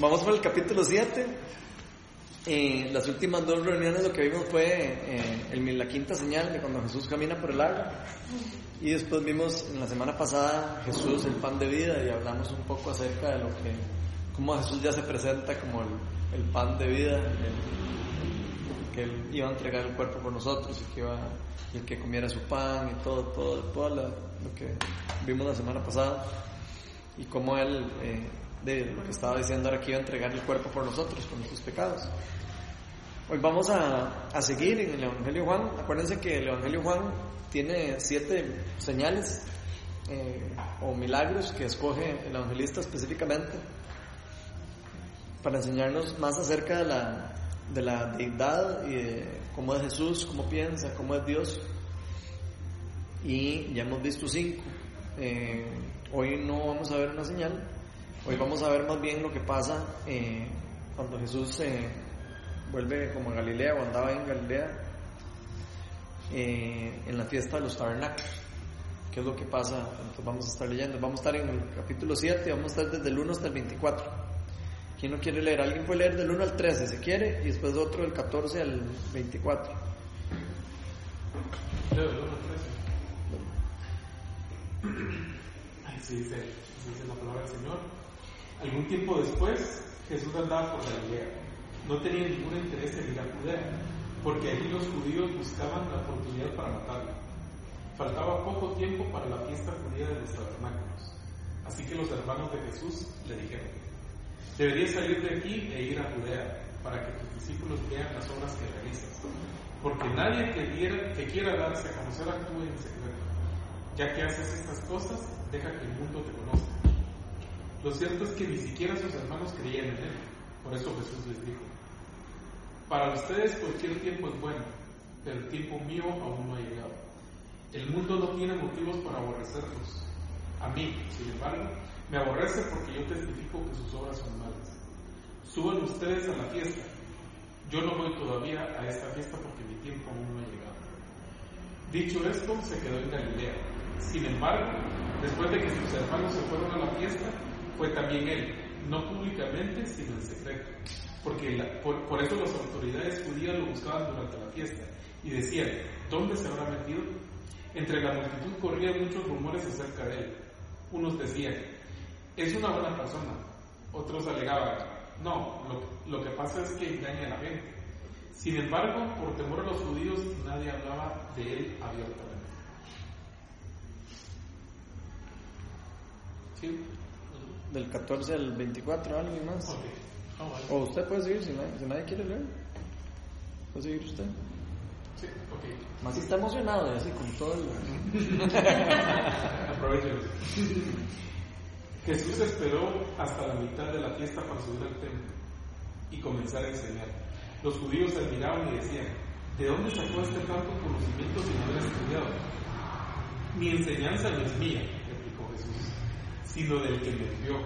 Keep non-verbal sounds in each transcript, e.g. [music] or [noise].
Vamos por el capítulo 7. Eh, las últimas dos reuniones lo que vimos fue eh, la quinta señal de cuando Jesús camina por el agua. Y después vimos en la semana pasada Jesús, el pan de vida, y hablamos un poco acerca de lo que, cómo Jesús ya se presenta como el, pan de vida, que él iba a entregar el cuerpo por nosotros y que iba el que comiera su pan y todo, todo, todo lo que vimos la semana pasada y cómo él eh, de lo que estaba diciendo ahora que iba a entregar el cuerpo por nosotros, por nuestros pecados. Hoy vamos a, a seguir en el Evangelio Juan. Acuérdense que el Evangelio Juan tiene siete señales eh, o milagros que escoge el evangelista específicamente para enseñarnos más acerca de la, de la deidad y de cómo es Jesús, cómo piensa, cómo es Dios. Y ya hemos visto cinco. Eh, hoy no vamos a ver una señal, Hoy vamos a ver más bien lo que pasa eh, cuando Jesús se vuelve como a Galilea o andaba en Galilea eh, en la fiesta de los tabernáculos. ¿Qué es lo que pasa? Entonces vamos a estar leyendo. Vamos a estar en el capítulo 7, vamos a estar desde el 1 hasta el 24. ¿Quién no quiere leer? Alguien puede leer del 1 al 13 si quiere y después otro del 14 al 24. Leo del 1 al 13. Así dice, dice la palabra del Señor. Algún tiempo después, Jesús andaba por Galilea. No tenía ningún interés en ir a Judea, porque allí los judíos buscaban la oportunidad para matarlo. Faltaba poco tiempo para la fiesta judía de los tabernáculos. Así que los hermanos de Jesús le dijeron, deberías salir de aquí e ir a Judea, para que tus discípulos vean las obras que realizas. Porque nadie que, que quiera darse a conocer actúe en secreto. Ya que haces estas cosas, deja que el mundo te conozca. Lo cierto es que ni siquiera sus hermanos creían en él. Por eso Jesús les dijo, para ustedes cualquier tiempo es bueno, pero el tiempo mío aún no ha llegado. El mundo no tiene motivos para aborrecerlos. A mí, sin embargo, me aborrece porque yo testifico que sus obras son malas. Suban ustedes a la fiesta. Yo no voy todavía a esta fiesta porque mi tiempo aún no ha llegado. Dicho esto, se quedó en Galilea. Sin embargo, después de que sus hermanos se fueron a la fiesta, fue también él, no públicamente, sino en secreto. Porque por, eso las autoridades judías lo buscaban durante la fiesta y decían, ¿dónde se habrá metido? Entre la multitud corrían muchos rumores acerca de él. Unos decían, es una buena persona. Otros alegaban, no, lo, lo que pasa es que engaña a la gente. Sin embargo, por temor a los judíos, nadie hablaba de él abiertamente. ¿Sí? Del 14 al 24, alguien más. Ah, o usted puede seguir si nadie, quiere leer. ¿Puede seguir usted? Sí, ok. Más si está emocionado, así con todo el. [laughs] Aprovechen. [laughs] Jesús esperó hasta la mitad de la fiesta para subir al templo y comenzar a enseñar. Los judíos se admiraban y decían: ¿De dónde sacó este tanto conocimiento si no estudiado? Mi enseñanza no es mía, sino del que me envió.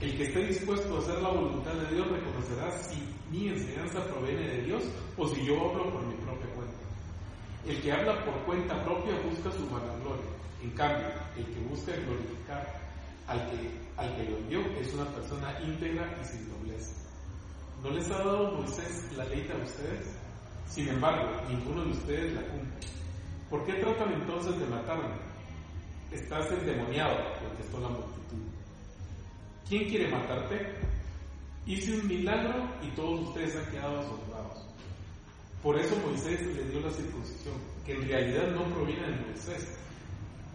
El que esté dispuesto a hacer la voluntad de Dios reconocerá si mi enseñanza proviene de Dios o si yo hablo por mi propia cuenta. El que habla por cuenta propia busca su vanagloria. En cambio, el que busca glorificar al que, al que lo envió es una persona íntegra y sin doblez. ¿No les ha dado Moisés la ley a ustedes? Sin embargo, ninguno de ustedes la cumple. ¿Por qué tratan entonces de matarme? Estás endemoniado, contestó la multitud. ¿Quién quiere matarte? Hice un milagro y todos ustedes han quedado asombrados. Por eso Moisés le dio la circuncisión, que en realidad no proviene de Moisés,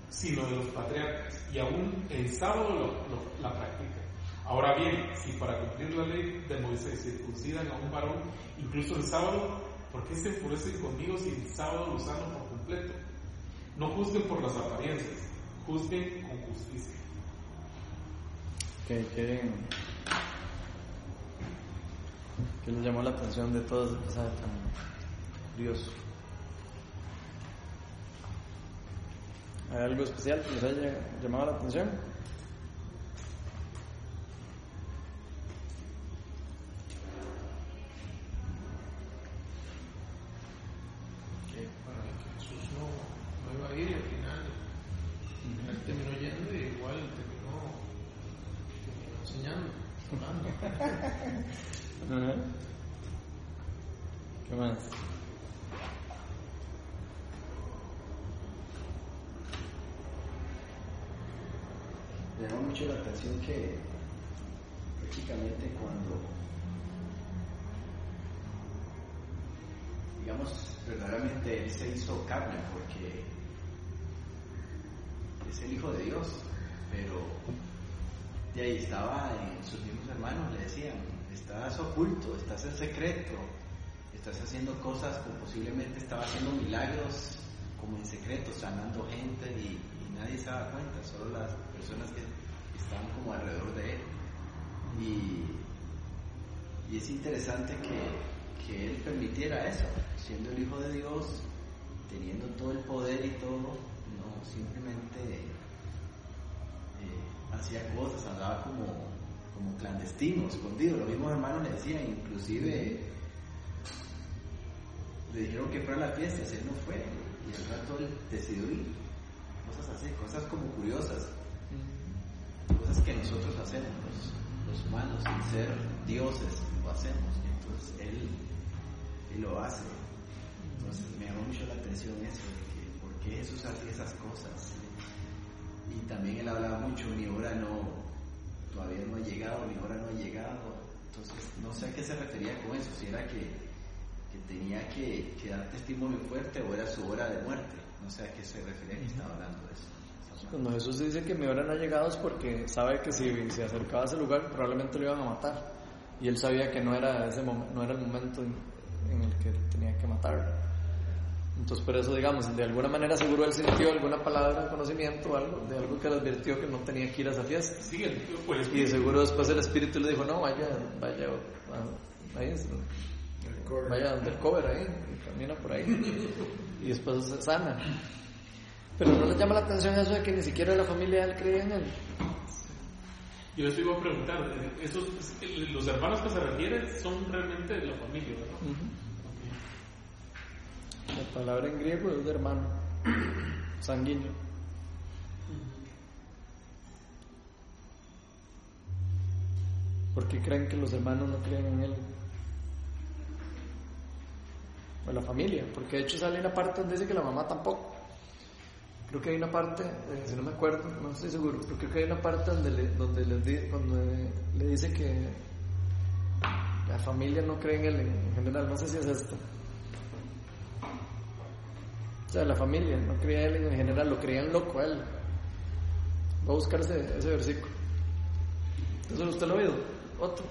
sino de los patriarcas, y aún el sábado la practica. Ahora bien, si para cumplir la ley de Moisés circuncidan a un varón, incluso el sábado, ¿por qué se enfurecen conmigo si el sábado lo sano por completo? No juzguen por las apariencias juzguen con justicia. ¿Qué, qué, qué les llamó la atención de todo ese pasaje tan curioso? ¿Hay algo especial que les haya llamado la atención? ¿Qué más? Me llama mucho la atención que prácticamente cuando, digamos, verdaderamente Él se hizo carne porque es el Hijo de Dios, pero de ahí estaba en sus mismos hermanos, le decían, estás oculto, estás en secreto, estás haciendo cosas como posiblemente estaba haciendo milagros como en secreto, sanando gente y, nadie se daba cuenta, solo las personas que estaban como alrededor de él. Y, y es interesante que, que, él permitiera eso, siendo el Hijo de Dios, teniendo todo el poder y todo, no simplemente eh, hacía cosas, andaba como, como clandestino, escondido. Los mismos hermanos le decían, inclusive le dijeron que fuera a la fiesta, él no fue, y al rato él decidió ir. Cosas así, cosas como curiosas cosas que nosotros hacemos, los, humanos, sin ser dioses, lo hacemos. Entonces él, lo hace. Entonces me llamó mucho la atención eso, de que por qué Jesús hace esas cosas. Y también él hablaba mucho, mi hora no, todavía no ha llegado, mi hora no ha llegado. Entonces no sé a qué se refería con eso, si era que, que tenía que, dar testimonio fuerte o era su hora de muerte. No sé a qué se refería que estaba hablando de eso. Cuando Jesús dice que mi hora no ha llegado es porque sabe que si se acercaba a ese lugar probablemente lo iban a matar. Y él sabía que no era, ese no era el momento en, en, el que tenía que matarlo. Entonces por eso, digamos, de alguna manera seguro él sintió alguna palabra de conocimiento o algo, de algo que le advirtió que no tenía que ir a esa fiesta. Sí, pues, y de seguro después el Espíritu le dijo, no, vaya, vaya, ahí, vaya undercover ahí, y camina por ahí. y después se sana. Pero no le llama la atención eso de que ni siquiera la familia de él creía en él. Yo les iba a preguntar, esos, los hermanos que se refieren son realmente de la familia, ¿verdad? Uh -huh. La palabra en griego es de hermano, sanguíneo. ¿Por qué creen que los hermanos no creen en él? O la familia, porque de hecho sale una parte donde dice que la mamá tampoco. Creo que hay una parte, eh, si no me acuerdo, no estoy seguro, pero creo que hay una parte donde le, donde le, donde le dice que la familia no cree en él en general, no sé si es esto. O sea, la familia no creía en él en general, lo creían loco a él. Va a buscar ese, versículo. ¿Eso usted lo ha oído? Otro.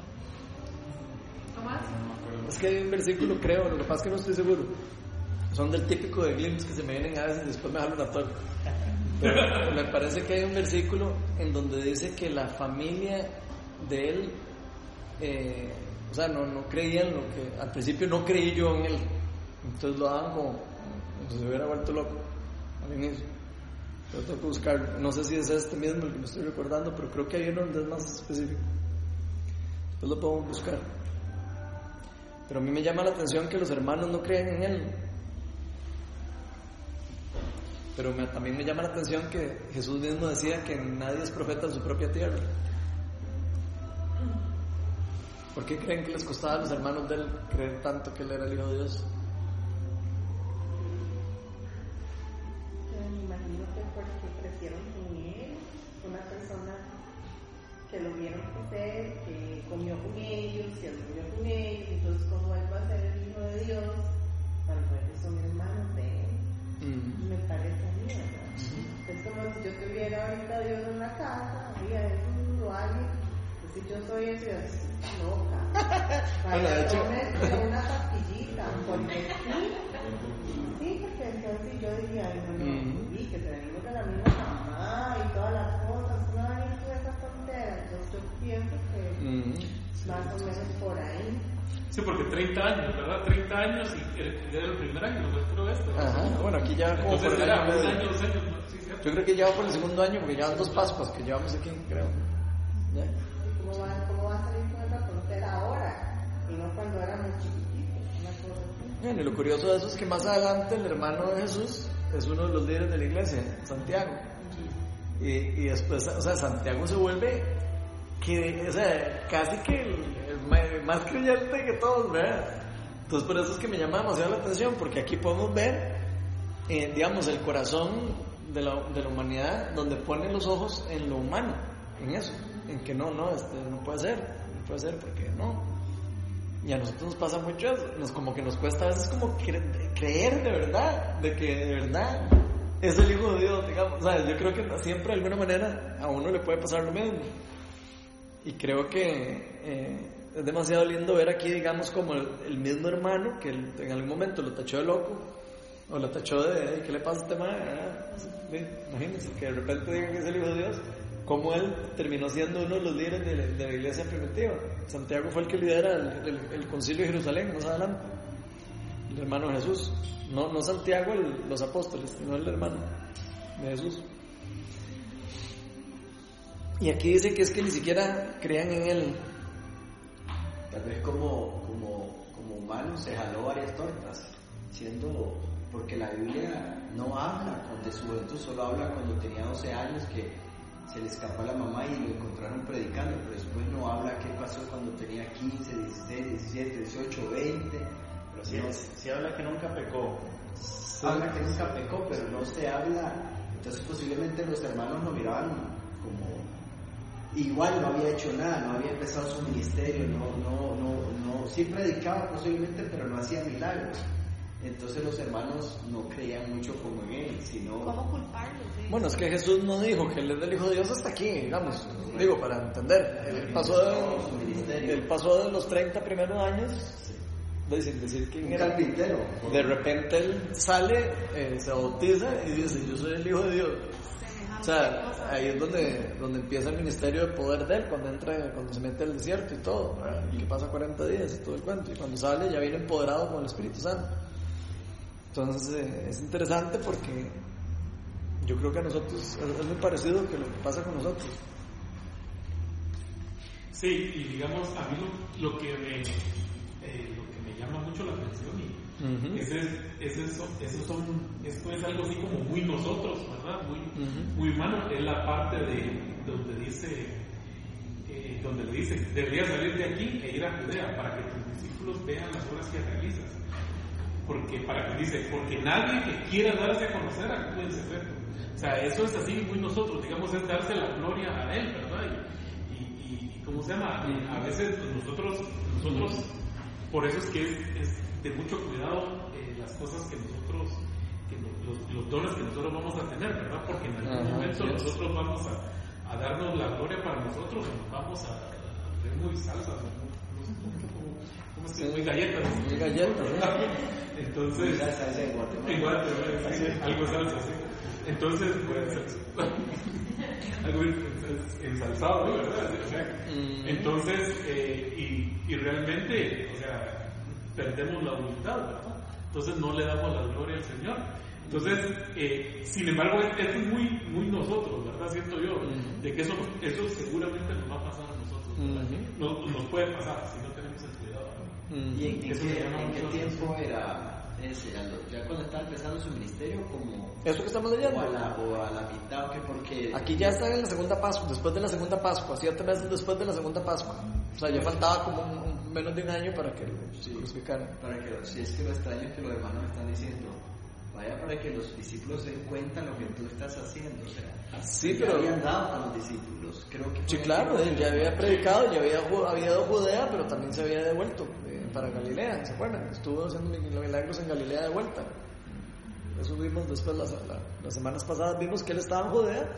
Es que hay un versículo, creo, lo que pasa es que no estoy seguro son del típico de glimpse que se me vienen a veces y después me hablan a todo. Pero me parece que hay un versículo en donde dice que la familia de él, eh, o sea, no, no creían lo que, al principio no creí yo en él, entonces lo daban como, si se hubiera vuelto loco al inicio. Tengo que buscarlo. No sé si es este mismo el que me estoy recordando, pero creo que hay uno donde es más específico. Después lo podemos buscar. Pero a mí me llama la atención que los hermanos no creen en él. Pero también me llama la atención que Jesús mismo decía que nadie es profeta en su propia tierra. ¿Por qué creen que les costaba a los hermanos de él creer tanto que él era el Hijo de Dios? Que lo vieron crecer, que comió con ellos, que comió con ellos, entonces como él va a ser el Hijo de Dios, tal vez son hermanos de él. Mm. Me parece a mí, ¿verdad? Mm. Es como si yo tuviera ahorita Dios en la casa, había eso o alguien, pues si yo soy yo soy loca. [laughs] Bueno, de hecho... una pastillita, porque sí, sí, porque entonces yo diría, bueno, mm. sí, que tenemos de la misma mamá y todas las cosas, no hay esa frontera, pienso que más o menos por ahí. Sí, porque 30 años, ¿verdad? 30 años y era el primer año, ¿no? Creo esto. Ajá, bueno, aquí ya como Entonces por el año año, dos años. ¿no? Sí. Yo creo que ya va por el segundo año, porque llevan dos Pascuas que llevamos aquí, creo. ¿Ya? ¿Y cómo va, cómo va a salir con esa frontera ahora? Y no cuando éramos chiquititos, una cosa así. Bueno, y lo curioso de eso es que más adelante el hermano de Jesús es uno de los líderes de la iglesia, Santiago. Y, y después, o sea, Santiago se vuelve que, o sea, casi que el, el más creyente que todos, ¿verdad? Entonces por eso es que me llama demasiado la atención, porque aquí podemos ver, eh, digamos, el corazón de la, de la, humanidad donde pone los ojos en lo humano, en eso, en que no, no, este, no puede ser, no puede ser porque no. Y a nosotros nos pasa mucho eso, nos, como que nos cuesta a veces como creer de verdad, de que de verdad es el Hijo de Dios, digamos. ¿sabes? Yo creo que siempre de alguna manera a uno le puede pasar lo mismo. Y creo que eh, es demasiado lindo ver aquí, digamos, como el, mismo hermano que en algún momento lo tachó de loco, o lo tachó de, ¿qué le pasa a este? Ah, imagínense, que de repente digan que es el Hijo de Dios, como él terminó siendo uno de los líderes de, la iglesia primitiva. Santiago fue el que lidera el, concilio de Jerusalén, más adelante, el hermano Jesús. No, no Santiago, los apóstoles, sino el hermano de Jesús. Y aquí dice que es que ni siquiera crean en él. Tal vez como, como, como humano se jaló varias tortas, siendo, porque la Biblia no habla de su juventud, solo habla cuando tenía 12 años que se le escapó a la mamá y lo encontraron predicando, pero después no habla qué pasó cuando tenía 15, 16, 17, 18, 20. Pero sí habla que nunca pecó. Habla que nunca pecó, pero no se habla. Entonces posiblemente los hermanos lo miraban como igual no había hecho nada, no había empezado su ministerio, no, no, no, no, sí predicaba posiblemente, pero no hacía milagros. Entonces los hermanos no creían mucho como en él, sino... ¿Cómo culparlo? Bueno, es que Jesús no dijo que él es del Hijo de Dios hasta aquí, digamos. Digo, para entender. Él pasó de, él pasó de los 30 primeros años, decir, decir quién era. carpintero. De repente él sale, eh, se bautiza y dice, yo soy el Hijo de Dios. O sea, ahí es donde, donde empieza el ministerio de poder de él, cuando entra, cuando se mete al desierto y todo, y que pasa 40 días y todo el cuento, y cuando sale ya viene empoderado con el Espíritu Santo. Entonces eh, es interesante porque yo creo que a nosotros es, muy parecido que lo que pasa con nosotros. Sí, y digamos, a mí lo, que, me, eh, lo que me llama mucho la atención y ese es, eso, eso son, esto es algo así como muy nosotros, ¿verdad? Muy, muy humano. Es la parte de donde dice, eh, donde le dice, deberías salir de aquí e ir a Judea para que tus discípulos vean las obras que realizas. Porque, para que dice, porque nadie que quiera darse a conocer actúe en secreto. O sea, eso es así muy nosotros, digamos, es darse la gloria a Él, ¿verdad? Y, y, y ¿cómo se llama? A veces nosotros, nosotros, por eso es que es de mucho cuidado eh, las cosas que nosotros, que los, los, dones que nosotros vamos a tener, ¿verdad? Porque en algún momento nosotros vamos a, a, darnos la gloria para nosotros, nos vamos a, ver muy salsas, cómo, que muy galletas. [laughs] Muy galletas, Entonces, igual, algo salsa, sí. Entonces, pues, [laughs] algo ensalzado, ¿verdad? Mm. Entonces, eh, y, y realmente, o sea, perdemos la humildad, ¿verdad? Entonces no le damos la gloria al Señor. Entonces, eh, sin embargo, esto es muy, muy nosotros, ¿verdad? Siento yo, de que eso, eso seguramente nos va a pasar a nosotros, no, nos puede pasar si no tenemos el cuidado. ¿Y en, qué, tiempo era ese? ¿Ya cuando estaba empezando su ministerio? como ¿Eso que estamos leyendo? O a la, o a la mitad, ¿o qué? Porque... Aquí ya está en la segunda Pascua, después de la segunda Pascua, siete meses después de la segunda Pascua. O sea, ya faltaba como un menos de un año para que lo, sí, explicaran. Para que, si es que lo extraño que los hermanos están diciendo, vaya para que los discípulos den cuenta lo que tú estás haciendo. O sea, sí, pero. habían dado a los discípulos. Creo que sí, claro, él ya había predicado, ya había, había dado Judea, pero también se había devuelto eh, para Galilea, ¿se acuerdan? Estuvo haciendo milagros en Galilea de vuelta. Eso vimos después, las, las semanas pasadas, vimos que él estaba en Judea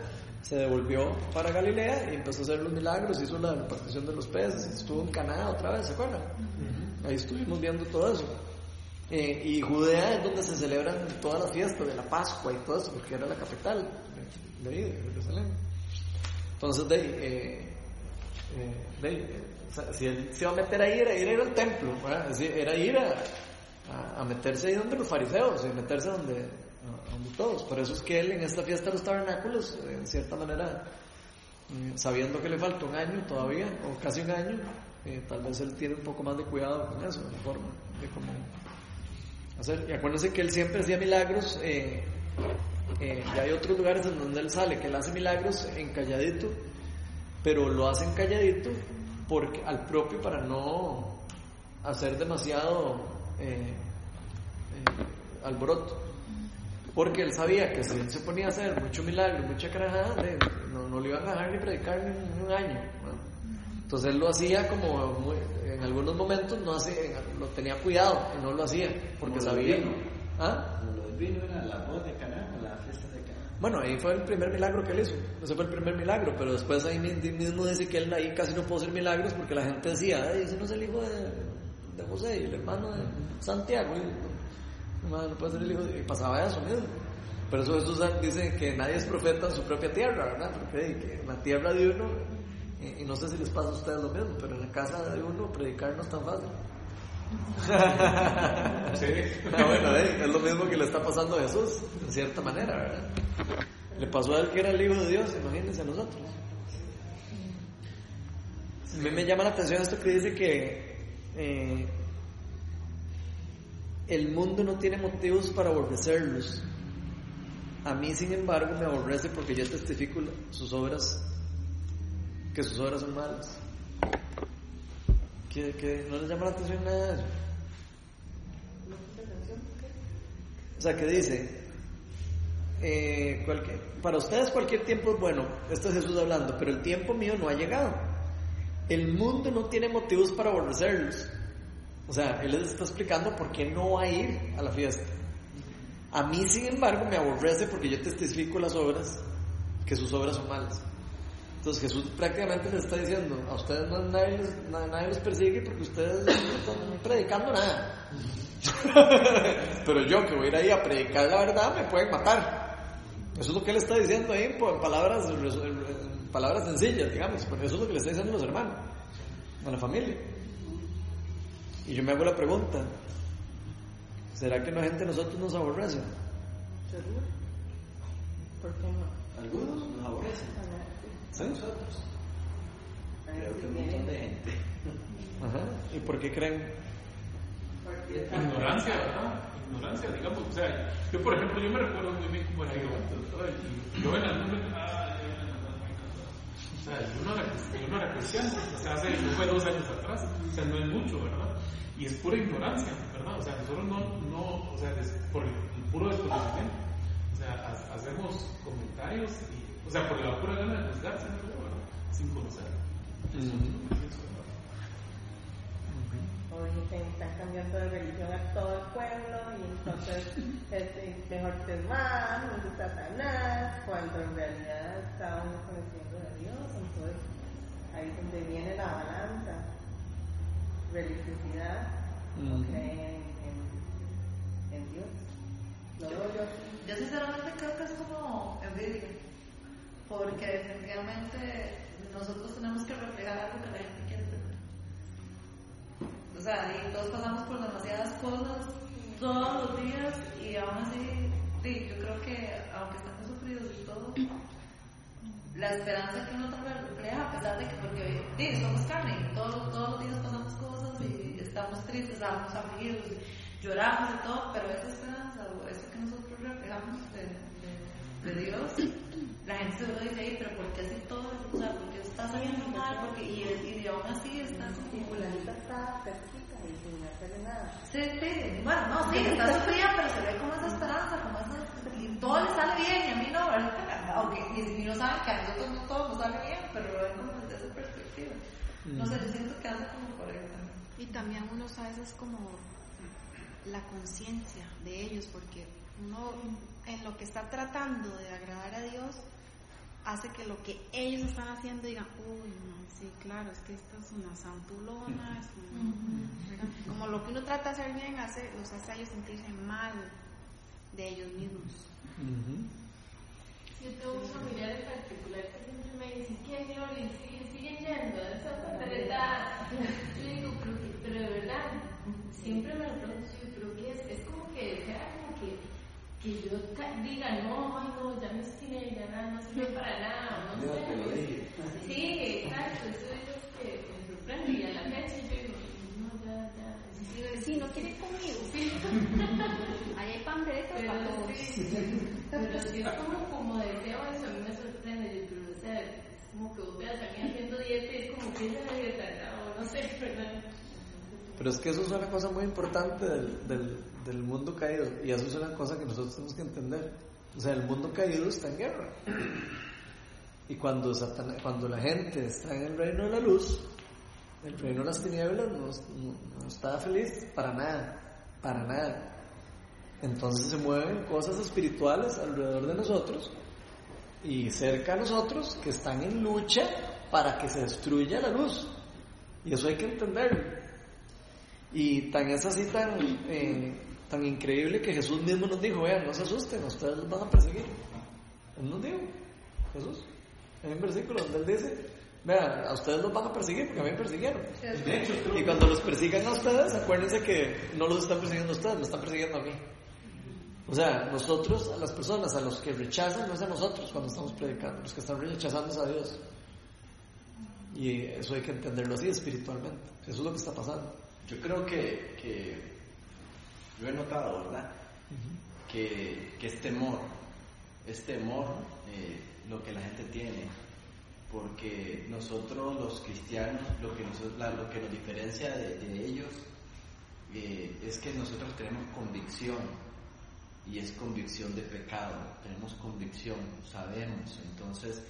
se devolvió para Galilea y empezó a hacer los milagros, hizo la repartición de los peces, estuvo en Canadá otra vez, ¿se acuerdan? Ahí estuvimos viendo todo eso. Eh, y Judea es donde se celebran todas las fiestas de la Pascua y todo eso, porque era la capital de, ahí, de Jerusalén. Entonces, de, eh, eh, de si él se iba a meter ahí, era ir, al templo, era ir a, a, meterse ahí donde los fariseos, y meterse donde, todos. Por eso es que él en esta fiesta de los tabernáculos, en cierta manera, mm, sabiendo que le falta un año todavía, o casi un año, eh, tal vez él tiene un poco más de cuidado con eso, la forma de cómo hacer. Y acuérdense que él siempre hacía milagros, eh, eh, y hay otros lugares en donde él sale, que él hace milagros en calladito, pero lo hacen calladito porque al propio para no hacer demasiado eh, alboroto. Porque él sabía que si él se ponía a hacer mucho milagro, mucha carajada, no, no le iban a dejar ni predicar ni un año. ¿no? Entonces él lo hacía como muy- en algunos momentos no hacía, lo tenía cuidado y no lo hacía porque Como sabía. vino. ¿Ah? Como lo del vino era la voz de Caná, la fiesta de Caná. Bueno, ahí fue el primer milagro que él hizo. Ese fue el primer milagro, pero después ahí mi- mismo dice que él ahí casi no pudo hacer milagros porque la gente decía, "Ay, ese no es el hijo de, de José, el hermano de Santiago. Y, no, no puede ser el hijo de... Y pasaba eso mismo. Pero eso Jesús dice que nadie es profeta en su propia tierra, ¿verdad? Porque que en la tierra de uno, y, y no sé si les pasa a ustedes lo mismo, pero en la casa de uno predicar no es tan fácil. [laughs] Sí. Ah, bueno, eh, es lo mismo que le está pasando a Jesús, en cierta manera, ¿verdad? Le pasó a él que era el Hijo de Dios, imagínense a nosotros. A mí me llama la atención esto que dice que eh, el mundo no tiene motivos para aborrecerlos. A mí, sin embargo, me aborrece porque yo testifico sus obras, que sus obras son malas. ¿Que, que no les llama la atención nada de eso? O sea, que dice, eh, para ustedes cualquier tiempo es bueno, esto es Jesús hablando, pero el tiempo mío no ha llegado. El mundo no tiene motivos para aborrecerlos. O sea, Él les está explicando por qué no va a ir a la fiesta. A mí, sin embargo, me aborrece porque yo testifico las obras, que sus obras son malas. Entonces Jesús prácticamente les está diciendo, a ustedes no, nadie, na- nadie los persigue porque ustedes no están predicando nada. [laughs] Pero yo que voy a ir ahí a predicar la verdad me pueden matar. Eso es lo que él está diciendo ahí por palabras, en palabras sencillas, digamos, porque eso es lo que le está diciendo a los hermanos, a la familia. Y yo me hago la pregunta, ¿será que la gente de nosotros nos aborrece? ¿Seguro? ¿Por qué no? Algunos nos aborrecen. A nosotros. Creo que un montón de gente. [laughs] Ajá. ¿Y por qué creen? Ignorancia, ¿verdad? Ignorancia, digamos. O sea, yo, por ejemplo, yo me recuerdo muy bien cómo era yo yo en algún momento. ah, yo en algún momento, O sea, yo no, era, yo no era cristiano, o sea, hace fue dos años atrás, o sea, no es mucho, ¿verdad? Y es pura ignorancia, ¿verdad? O sea, nosotros no, no o sea, por el, puro desconocimiento, o sea, ha- hacemos comentarios, y, o sea, por la pura gana de juzgar, ¿verdad? Sin conocer. hoy se están cambiando de religión a todo el pueblo y entonces [laughs] es mejor ser más, no es Satanás, cuando en realidad estábamos conociendo Dios, entonces ahí es donde viene la balanza, religiosidad, o Ujú. creen en, en- en Dios. Lo veo yo así. Yo sinceramente creo que es como envidia, porque definitivamente nosotros tenemos que reflejar algo que la gente quiere tener. O sea, y todos pasamos por demasiadas cosas todos los días y aún así, sí, yo creo que aunque estamos sufridos y todo, la esperanza que uno también refleja, a pesar de que, porque sí, somos carne, y todos, todos los días pasamos cosas y estamos tristes, estamos afligidos, lloramos y todo, pero esa esperanza o eso que nosotros reflejamos de, de, de Dios, la gente se lo dice ahí, pero ¿por qué así todo? O sea, ¿por qué está saliendo mal? Porque, y, y aún así está Y como está cerquita y sin hacerle nada. Sí, sí, bueno, no, sí, está sufrida, pero se ve como esa esperanza, como esa, y todo le sale bien, y a mí no, ¿verdad? Aunque, y, y no saben que a nosotros no todo nos sale bien, pero lo ven como desde esa perspectiva. No sé, yo siento que anda como por ahí también. Y también uno sabe es como la conciencia de ellos, porque uno en lo que está tratando de agradar a Dios hace que lo que ellos están haciendo digan, uy, no, sí, claro, es que esto es una santulona, es un-", ¿verdad? como lo que uno trata de hacer bien hace, los hace a ellos sentirse mal de ellos mismos. Yo tengo un familiar en particular que siempre me dice, ¿qué Gloria? ¿Siguen, siguen yendo a esa paternidad? Yo digo, pero, que- pero de verdad, siempre me lo pregunto, yo, pero ¿qué es? Es como que sea como que, que yo diga, no, ay no, ya me obstiné, ya nada, no sirve [laughs] para nada, no sé. te lo dije. Sí, exacto, eso es lo que me sorprende y a la fecha yo digo, no, ya, ya. Digo, sí, no quieren conmigo. Sí. Ahí hay panderetas para Pero todos. sí, pero sí es como, como deseo eso, a mí me sorprende, pero o sea, como que vos veas a mí haciendo dieta y es como que es la dieta, o no sé, ¿verdad? Pero es que eso es una cosa muy importante del, del, del mundo caído y eso es una cosa que nosotros tenemos que entender. O sea, el mundo caído está en guerra. Y cuando, Satan- cuando la gente está en el reino de la luz, el reino de las tinieblas no, no- no está feliz para nada, para nada. Entonces se mueven cosas espirituales alrededor de nosotros y cerca a nosotros que están en lucha para que se destruya la luz. Y eso hay que entenderlo. Y tan es así tan, eh, tan increíble que Jesús mismo nos dijo, vean, no se asusten, ustedes los van a perseguir. Él nos dijo, Jesús, en un versículo donde él dice, vean, a ustedes los van a perseguir porque a mí me persiguieron. Y cuando los persigan a ustedes, acuérdense que no los están persiguiendo a ustedes, me están persiguiendo a mí. O sea, nosotros, a las personas, a los que rechazan, no es a nosotros cuando estamos predicando, los que están rechazando es a Dios. Y eso hay que entenderlo así espiritualmente. Eso es lo que está pasando. Yo creo que, que yo he notado, ¿verdad? Que, que es temor, es temor eh, lo que la gente tiene, porque nosotros los cristianos, lo que nos, la- lo que nos diferencia de, de ellos eh, es que nosotros tenemos convicción y es convicción de pecado, tenemos convicción, sabemos, entonces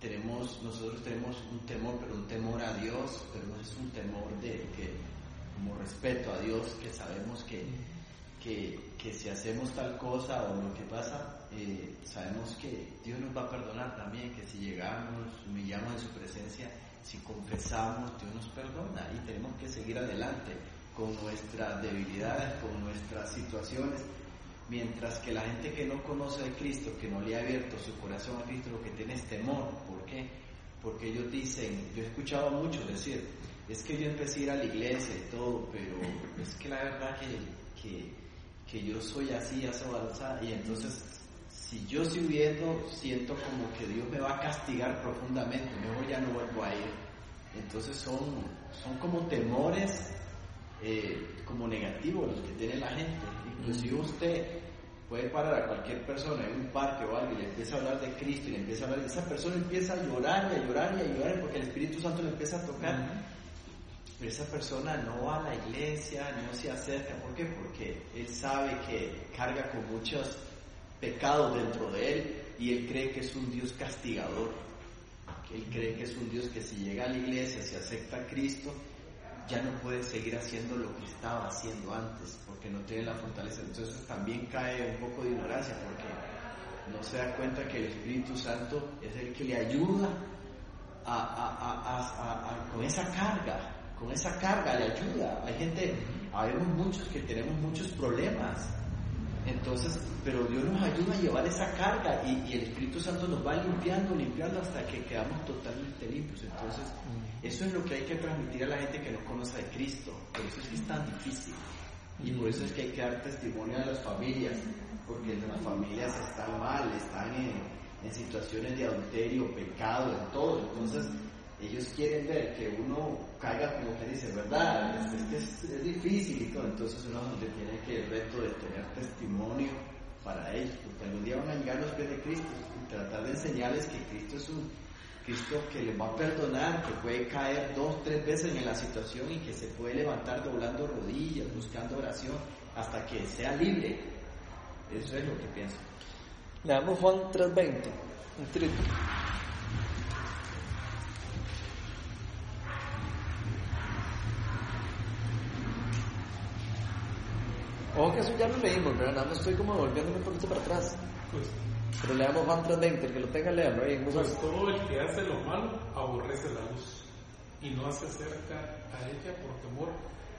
tenemos, nosotros tenemos un temor, pero un temor a Dios, pero no es un temor de que, como respeto a Dios, que sabemos que, que, que si hacemos tal cosa o lo que pasa, eh, sabemos que Dios nos va a perdonar también, que si llegamos, humillamos en su presencia, si confesamos, Dios nos perdona. Y tenemos que seguir adelante con nuestras debilidades, con nuestras situaciones, Mientras que la gente que no conoce a Cristo, que no le ha abierto su corazón a Cristo, lo que tiene es temor. ¿Por qué? Porque ellos dicen, yo he escuchado a muchos decir, es que yo empecé a ir a la iglesia y todo, pero es que la verdad que, que, que yo soy así, así, y entonces si yo sigo viendo, siento como que Dios me va a castigar profundamente, mejor ya no vuelvo a ir. Entonces son, son como temores eh, como negativos los que tiene la gente. Inclusive usted puede parar a cualquier persona en un parque o algo y le empieza a hablar de Cristo y le empieza a hablar, esa persona empieza a llorar y a llorar y a llorar porque el Espíritu Santo le empieza a tocar. Pero esa persona no va a la iglesia, no se acerca. ¿Por qué? Porque él sabe que carga con muchos pecados dentro de él y él cree que es un Dios castigador. Él cree que es un Dios que si llega a la iglesia, si acepta a Cristo, ya no puede seguir haciendo lo que estaba haciendo antes, porque no tiene la fortaleza. Entonces también cae un poco de ignorancia, porque no se da cuenta que el Espíritu Santo es el que le ayuda a, a- a- con esa carga, con esa carga le ayuda. Hay gente, habemos muchos que tenemos muchos problemas. Entonces, pero Dios nos ayuda a llevar esa carga y el Espíritu Santo nos va limpiando, limpiando hasta que quedamos totalmente limpios. Entonces, eso es lo que hay que transmitir a la gente que no conoce de Cristo. Por eso es que es tan difícil. Y por eso es que hay que dar testimonio a las familias, porque las familias están mal, están en, en situaciones de adulterio, pecado, en todo. Entonces, ellos quieren ver que uno caiga como que dice, ¿verdad? Es, que es, es difícil. Entonces, uno tiene que el reto de tener testimonio para ellos, porque algún día van a llegar los pies de Cristo y tratar de enseñarles que Cristo es un Cristo que les va a perdonar, que puede caer dos, tres veces en la situación y que se puede levantar doblando rodillas, buscando oración, hasta que sea libre. Eso es lo que pienso. Leamos Juan 3.20, un trito. Ojo que eso ya lo leímos, ¿verdad? Nada más estoy como volviéndome un poquito para atrás. Pues, Pero leamos Juan 3.20, el que lo tenga, léalo ahí en voz pues todo el que hace lo malo aborrece la luz y no se acerca a ella por temor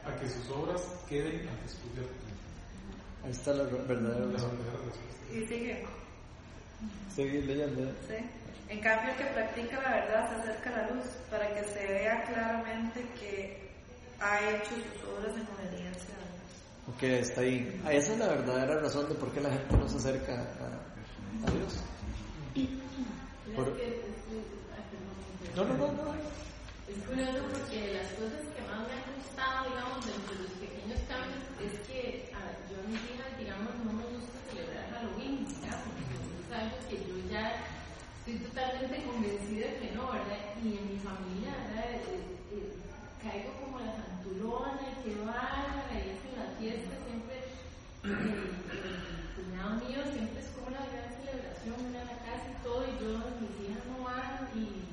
a que sus obras queden al descubierto. Ahí está la verdadera respuesta. Y sigue. Sigue leyendo. Sí. En cambio, el que practica la verdad se acerca a la luz para que se vea claramente que ha hecho sus obras en obediencia a Dios. Ok, está ahí. Ah, esa es la verdadera razón de por qué la gente no se acerca a, este, no, no, no. Es curioso porque las cosas que más me han gustado, digamos, entre los pequeños cambios, es que yo a mi hija digamos, no me gusta celebrar Halloween, digamos. Es algo que yo ya estoy totalmente convencida de que no, ¿verdad? Y en mi familia, ¿verdad? Eh, eh, caigo como la santurona, que va, y es en la fiesta, siempre, eh, el cuñado mío siempre es como la verdad celebración, una en la casa y todo, y yo, mis hijas no van, y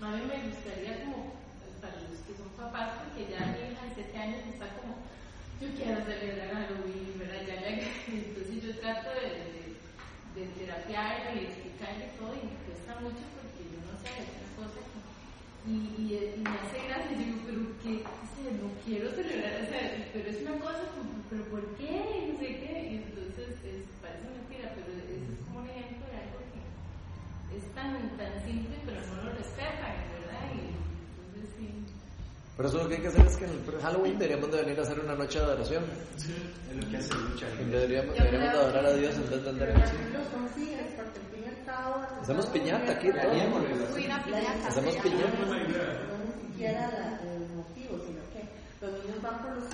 a mí me gustaría como, para los que son papás, porque ya mi hija de 7 años está como, yo quiero celebrar Halloween, ¿verdad? Ya, ya, [laughs] entonces yo trato de, de, de terapiarle y explicarle todo, y me cuesta mucho porque yo no sé, es una cosa que y, y, y, me hace gracia, digo, pero que, no quiero celebrar, o sea, pero es una cosa pero ¿por qué? No sé qué, y entonces es, parece mentira, pero ese es como un ejemplo de algo que es tan, tan simple, pero no lo respetan, ¿verdad? Y entonces sí. Por eso lo que hay que hacer es que en el Halloween deberíamos de venir a hacer una noche de adoración. Es lo que hace mucha gente. Deberíamos, deberíamos de adorar a Dios en vez de andar Pero en cabo. Hacemos piñata aquí, todo. Hacemos piñata. No ni siquiera el motivo, sino que los niños van por los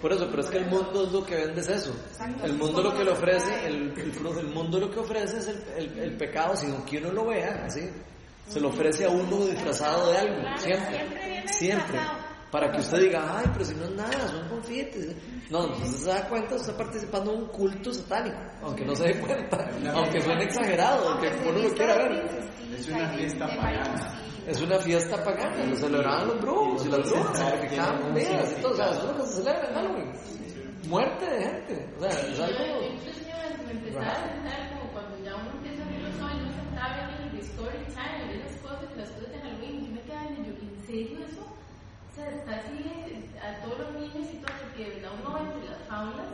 Por eso, pero es que el mundo es lo que vende es eso. El mundo lo que le ofrece, el, el, flu- el mundo lo que ofrece es el, el, el pecado, sin que uno lo vea, así. Se lo ofrece a uno disfrazado de algo, siempre. Siempre. Para que usted diga, ay, pero si no es nada, son confites. No, entonces se da cuenta, usted está participando en un culto satánico, aunque no se dé cuenta, aunque suene exagerado, aunque uno lo quiera ver. Es una fiesta pagana. Es una fiesta pagana, lo celebraban los brujos y las brujas, sacrificaban vidas y todo, o sea, eso es lo que se celebra en Halloween. Muerte de gente, o sea, es Yo, algo... empezaba a sentar como cuando ya uno empieza a abrir los ojos, yo sentaba viendo el Discovery Channel, esas cosas, las cosas de Halloween, yo me quedaba viendo, yo, ¿en serio eso? O sea, está así eh, a todos los niños y todo, porque de verdad uno ve entre las faulas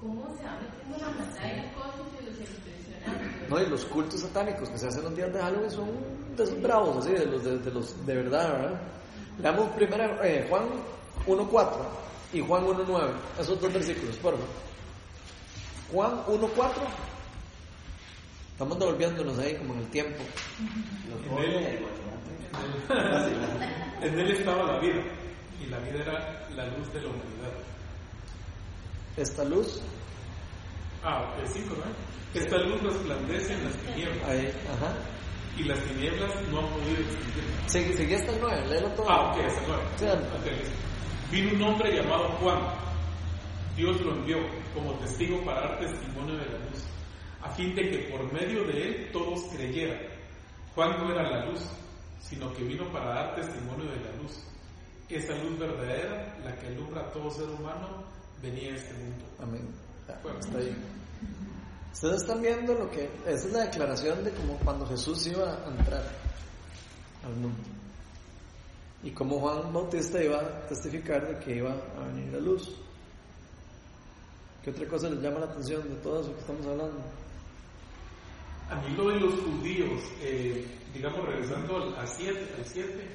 cómo se va metiendo la pantalla y cosas y los impresionante. No, y los cultos satánicos que se hacen los días de Halloween son esos bravos, así, de los de, de los de verdad, ¿verdad? Leamos primero eh, Juan 1.4 y Juan 1.9, esos dos versículos, por favor. Juan 1.4, estamos devolviéndonos ahí como en el tiempo. En él, en él estaba la vida, y la vida era la luz de la humanidad. Esta luz, Ah, el 5, ¿no? Esta luz resplandece en las tinieblas, ahí, ajá. Y las tinieblas no han podido extinguirla. Seguí, hasta el 9, léelo todo. Ah, ok, hasta luego. Sí, dale. Ok, listo. Vino un hombre llamado Juan. Dios lo envió como testigo para dar testimonio de la luz, a fin de que por medio de él todos creyeran. Juan no era la luz, sino que vino para dar testimonio de la luz. Esa luz verdadera, la que alumbra a todo ser humano, venía a este mundo. Amén. Ya, está ahí. Ustedes están viendo lo que. Esa es la declaración de como cuando Jesús iba a entrar al mundo. Y como Juan Bautista iba a testificar de que iba a venir la luz. ¿Qué otra cosa les llama la atención de todo eso que estamos hablando? A mí lo de los judíos, eh, digamos, regresando al- al 7, al 7,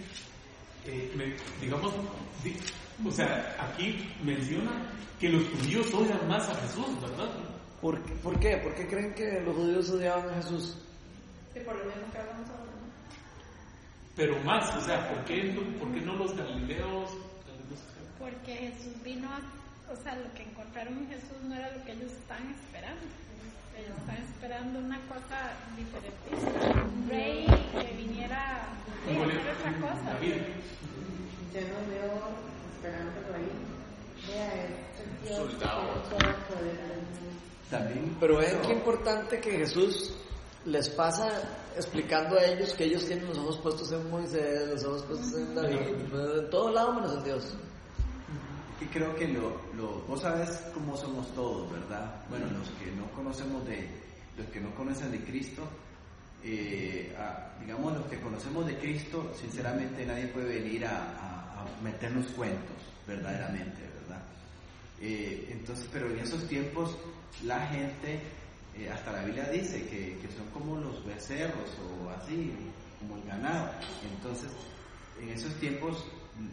eh, digamos, di- o sea, aquí menciona que los judíos odian más a Jesús, ¿verdad? ¿Por, qué- ¿Por qué? ¿Por qué creen que los judíos odiaban a Jesús? Sí, por lo mismo que hablamos ahora. ¿no? Pero más, o sea, ¿por qué, no- por qué no los galileos? Porque Jesús vino a, o sea, lo que encontraron en Jesús no era lo que ellos estaban esperando. Ellos estaban esperando una cosa diferente. Un rey que viniera a hacer otra cosa. Yo no veo esperándolo ahí. Vea, es Dios que tiene todo el poder del mundo. También, Pero vean qué importante que Jesús les pasa explicando a ellos que ellos tienen los ojos puestos en Moisés, los ojos puestos en David, en todo lado menos en Dios. Y creo que lo, lo, vos sabes cómo somos todos, ¿verdad? Bueno, los que no conocemos de, los que no conocen de Cristo, eh, a- digamos los que conocemos de Cristo, sinceramente nadie puede venir a, a- a meternos cuentos, verdaderamente, ¿verdad? Eh, entonces, pero en esos tiempos la gente, eh, hasta la Biblia dice que, que son como los becerros o así, como el ganado. Entonces, en esos tiempos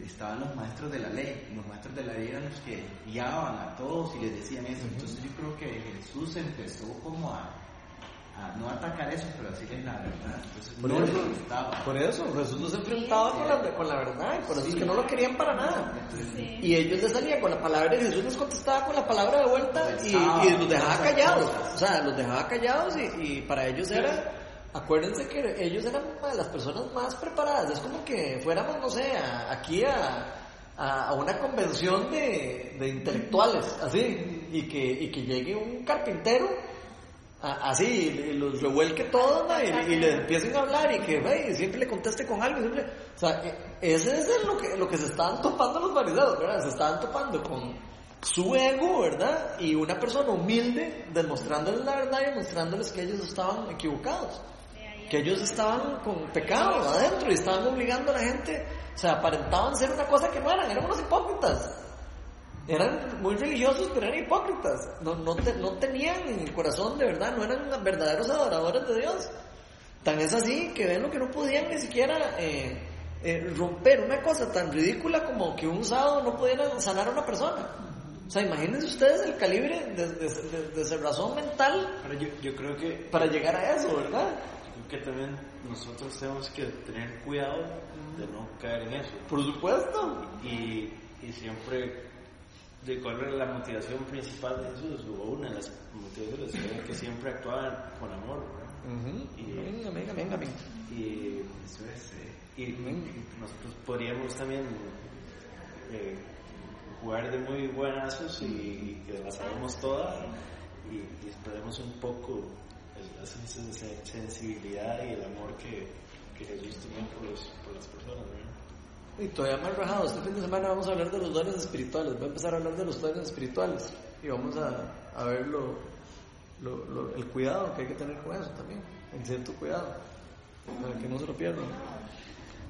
estaban los maestros de la ley, y los maestros de la ley eran los que guiaban a todos y les decían eso. Entonces yo creo que Jesús empezó como a, a no atacar eso, pero decirles la verdad. Entonces Por no eso, les gustaba. por eso, Jesús los enfrentaba con la, con la verdad, y por eso es que no lo querían para nada. Y ellos les salían con la palabra y Jesús les contestaba con la palabra de vuelta y, y los dejaba callados. O sea, los dejaba callados y, y para ellos era, acuérdense que ellos eran las personas más preparadas. Es como que fuéramos, no sé, a- aquí a, a, a una convención de, de intelectuales, así, y que, y que llegue un carpintero así, y, los revuelque todo ¿no? y, y le empiecen a hablar y que "Hey", siempre le conteste con algo. Siempre, o sea, e- ese es lo que, lo que se estaban topando los fariseos, ¿verdad? Se estaban topando con su ego, ¿verdad? Y una persona humilde demostrándoles la verdad y demostrándoles que ellos estaban equivocados que ellos estaban con pecado adentro y estaban obligando a la gente, o sea, aparentaban ser una cosa que no eran, eran unos hipócritas. Eran muy religiosos, pero eran hipócritas. No, no, te- no tenían en el corazón de verdad, no eran verdaderos adoradores de Dios. Tan es así que ven lo que no podían ni siquiera eh, eh, romper una cosa tan ridícula como que un sábado no pudieran sanar a una persona. O sea, imagínense ustedes el calibre de, de, de- de cerrazón mental Pero yo, yo creo que, para llegar a eso, ¿verdad? creo que también nosotros tenemos que tener cuidado de no caer en eso. Por supuesto. Y, y siempre, de cuál era la motivación principal de Jesús, o una de las motivaciones, que siempre actuaban con amor, Venga, venga, venga, venga. Y, Eso es. eh, y nosotros podríamos también eh, jugar de muy buenazos y, y que la sabemos toda y, y esperemos un poco la sen- sen- sensibilidad y el amor que, que Jesús tenía por, los, por las personas, ¿verdad? Y todavía más rajado, este fin de semana vamos a hablar de los dones espirituales. Voy a empezar a hablar de los dones espirituales. Y vamos a, a ver lo, lo- lo- el cuidado que hay que tener con eso también. El cierto cuidado. Para que no se lo pierdan.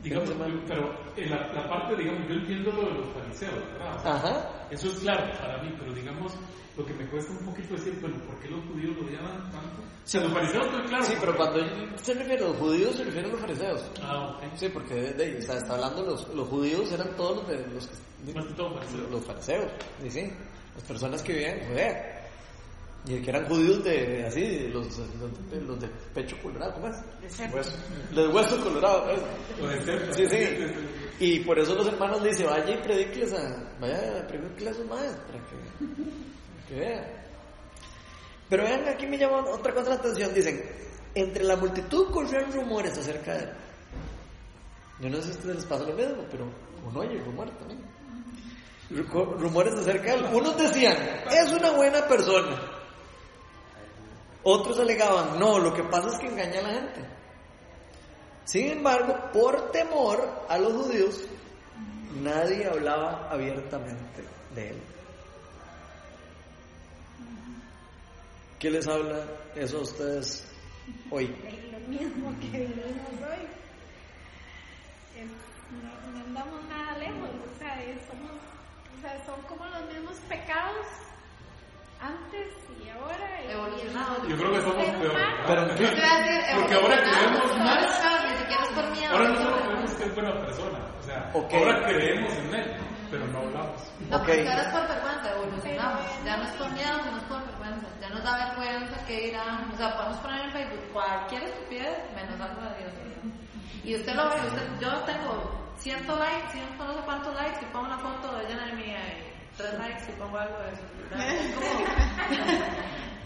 Digamos, pero en la, la parte, digamos, yo entiendo lo de los fariseos, ¿verdad? O sea, Ajá. Eso es claro para mí, pero digamos, lo que me cuesta un poquito decir, bueno, ¿por qué los judíos lo odiaban tanto? O sea, los fariseos estoy claro. Sí, pero cuando se refiere a los judíos, se refiere a los fariseos. Ah, ok. Sí, porque de, de- o sea, está hablando los, los judíos eran todos los, de, los que- Más que todo fariseos. los fariseos, y sí, las personas que vivían en Judea. Y que eran judíos de, así, los, los, de- los de pecho colorado, ¿cómo es? Los de hueso colorado, ¿ves? Lo de ser- Sí, sí. Y por eso los hermanos le dicen, vaya y predíqueles a, vaya a prediqueles a sus madres, para que, para que vean. Pero vean, aquí me llama otra cosa la atención, dicen, entre la multitud corrieron rumores acerca de él. Yo no sé si a ustedes les pasa lo mismo, pero uno oye rumores también. Ru- Rumores acerca de él. Unos decían, es una buena persona. Otros alegaban, no, lo que pasa es que engaña a la gente. Sin embargo, por temor a los judíos, nadie hablaba abiertamente de él. ¿Qué les habla eso a ustedes hoy? Lo mismo que vivimos hoy. No, andamos nada lejos, o somos, o sea, son como los mismos pecados antes y ahora. y- Evolucionados. Yo creo que somos Ser peor. humano. Pero- decir, Porque ahora creemos no más. ni siquiera es por miedo. Ahora no es solo por- creemos que es buena persona, o sea, Ok. ahora creemos en él, pero no hablamos. No, Ok. porque ahora es por vergüenza, evolucionamos. Ya no es por miedo, no es por vergüenza. Ya nos da vergüenza que dirán. O sea, podemos poner en Facebook cualquier estupidez menos algo de Dios. Y usted lo ve, usted, yo tengo 100 likes, 100 no sé cuántos likes y pongo una foto de Jenna mía 3 likes y pongo algo de eso. [laughs]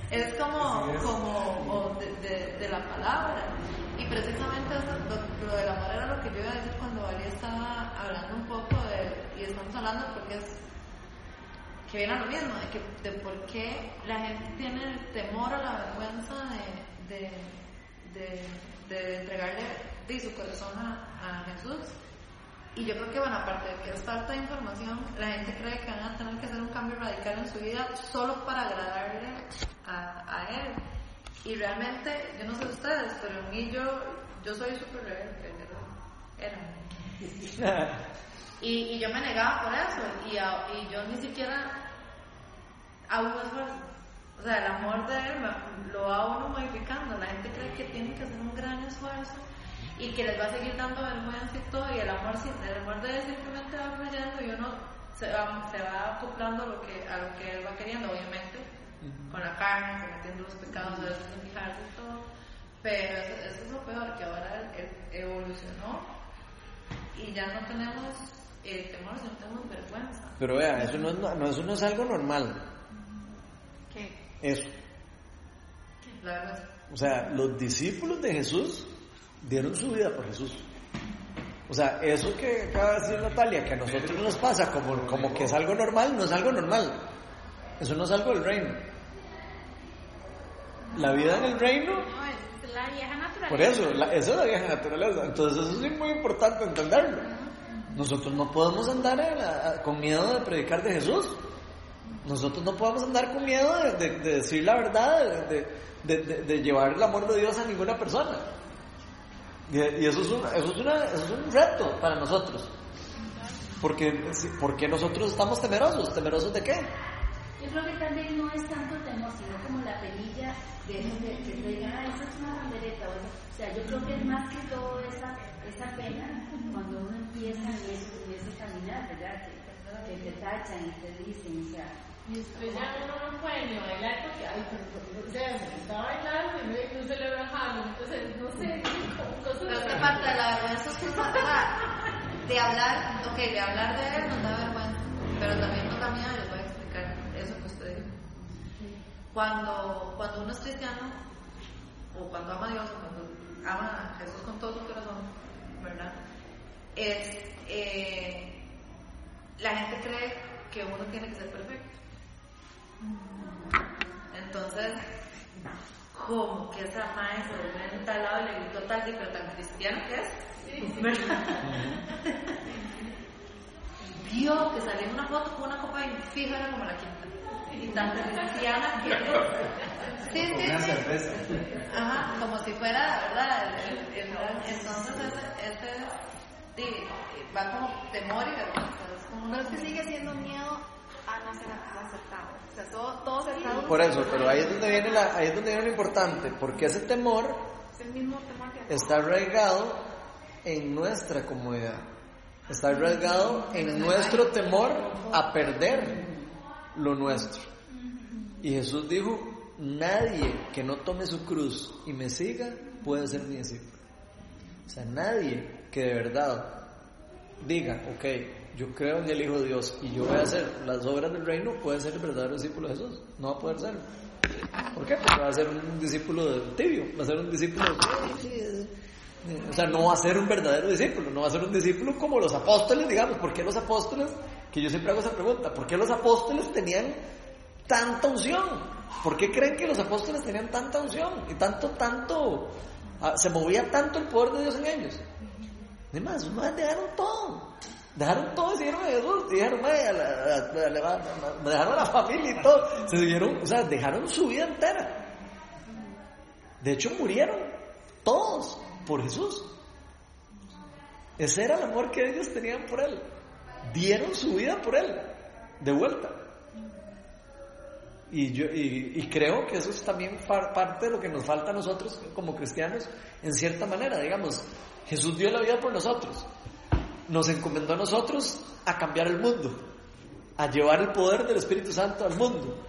Es como, es como, de, de, de la palabra. Y precisamente eso, lo, lo del amor era lo que yo iba a decir cuando Vali estaba hablando un poco de, y estamos hablando porque es que viene a lo mismo, de, que, de por qué la gente tiene el temor o la vergüenza de, de, de, de entregarle de su corazón a, a Jesús. Y yo creo que, bueno, aparte de que es falta de información, la gente cree que van a tener que hacer un cambio radical en su vida solo para agradarle a, a Él. Y realmente, yo no sé ustedes, pero en mí yo, yo soy súper rebelde. Era. Y, y yo me negaba por eso, y, y yo ni siquiera hago esfuerzo. O sea, el amor de él lo va uno modificando. La gente cree que tiene que hacer un gran esfuerzo y que les va a seguir dando vergüenza y todo, y el amor, el amor de él simplemente va fluyendo y uno se va, se va acoplando a lo, que, a lo que él va queriendo, obviamente, con la carne, cometiendo los pecados, a veces sin fijarse y todo. Pero eso, eso es lo peor, que ahora él, él evolucionó y ya no tenemos eh, temor, sino tenemos vergüenza. Pero vea, eso no es, no, eso no es algo normal. ¿Qué? Eso. La vergüenza. O sea, los discípulos de Jesús dieron su vida por Jesús. O sea, eso que acaba de decir Natalia, que a nosotros nos pasa como, como que es algo normal, no es algo normal. Eso no es algo del reino. La vida en el reino, No, es la vieja naturaleza. por eso, la- esa es la vieja naturaleza. Entonces eso es muy importante entenderlo. Nosotros no podemos andar la- con miedo de predicar de Jesús. Nosotros no podemos andar con miedo de, de- de decir la verdad, de- de llevar el amor de Dios a ninguna persona. Y, y eso, es un, eso, es una- eso es un reto para nosotros. Porque, porque nosotros estamos temerosos. ¿Temerosos de qué? Yo creo que también no es tanto temor, sino como la penilla de eso de que te digan, ah, esa es una bandereta. O, eso. sea, yo creo que es más que todo esa, esa pena cuando uno empieza en eso, en ese caminar, ¿verdad? Que, que te tachan y te dicen, o sea, Y después ya uno no puede ni bailar porque, ay, pero, o sea, se está bailando y no, no se le bajando. Entonces, no sé, cosas Pero así. parte de la vergüenza es que de hablar, ok, de hablar de él nos da vergüenza, pero también nos da miedo, les voy a explicar eso que usted dijo. Cuando, cuando uno es cristiano, o cuando ama a Dios, o cuando ama a Jesús con todo su corazón, ¿verdad? Es, eh, la gente cree que uno tiene que ser perfecto. Entonces, como que esa madre se volvió en tal lado y le gritó tal, pero tan cristiano que es, ¿verdad? Vio que salía en una foto con una copa y fijo era como la quinta. Y tan cristiana que Sí, sí, Una sí. cerveza. Ajá, como si fuera, ¿verdad? El- el- el- entonces, ese, ese sí, va como temor y vergüenza. es como Pero es que sigue siendo miedo a no ser aceptado. O sea, todo, todo se traduce. Por eso, pero ahí es donde viene, la, ahí es donde viene lo importante, porque ese temor Es el mismo temor que está arraigado en nuestra comodidad. Está arraigado en nuestro temor a perder lo nuestro. Y Jesús dijo, nadie que no tome su cruz y me siga puede ser mi discípulo. O sea, nadie que de verdad diga, ok, yo creo en el Hijo de Dios y yo voy a hacer las obras del reino, puede ser el verdadero discípulo de Jesús. No va a poder serlo. ¿Por qué? Porque va a ser un discípulo de tibio, va a ser un discípulo de... O sea, no va a ser un verdadero discípulo, no va a ser un discípulo como los apóstoles, digamos. ¿Por qué los apóstoles? Que yo siempre hago esa pregunta. ¿Por qué los apóstoles tenían tanta unción? ¿Por qué creen que los apóstoles tenían tanta unción? Y tanto, tanto, ah, se movía tanto el poder de Dios en ellos. Además, madres dejaron todo. Dejaron todo y siguieron a Jesús. Dijeron, "Mae, a la- a la- a la- me dejaron a la familia y todo. Se siguieron, o sea, dejaron su vida entera. De hecho, murieron todos por Jesús. Ese era el amor que ellos tenían por Él. Dieron su vida por Él, de vuelta. Y, yo, y, creo que eso es también parte de lo que nos falta a nosotros como cristianos, en cierta manera. Digamos, Jesús dio la vida por nosotros. Nos encomendó a nosotros a cambiar el mundo, a llevar el poder del Espíritu Santo al mundo.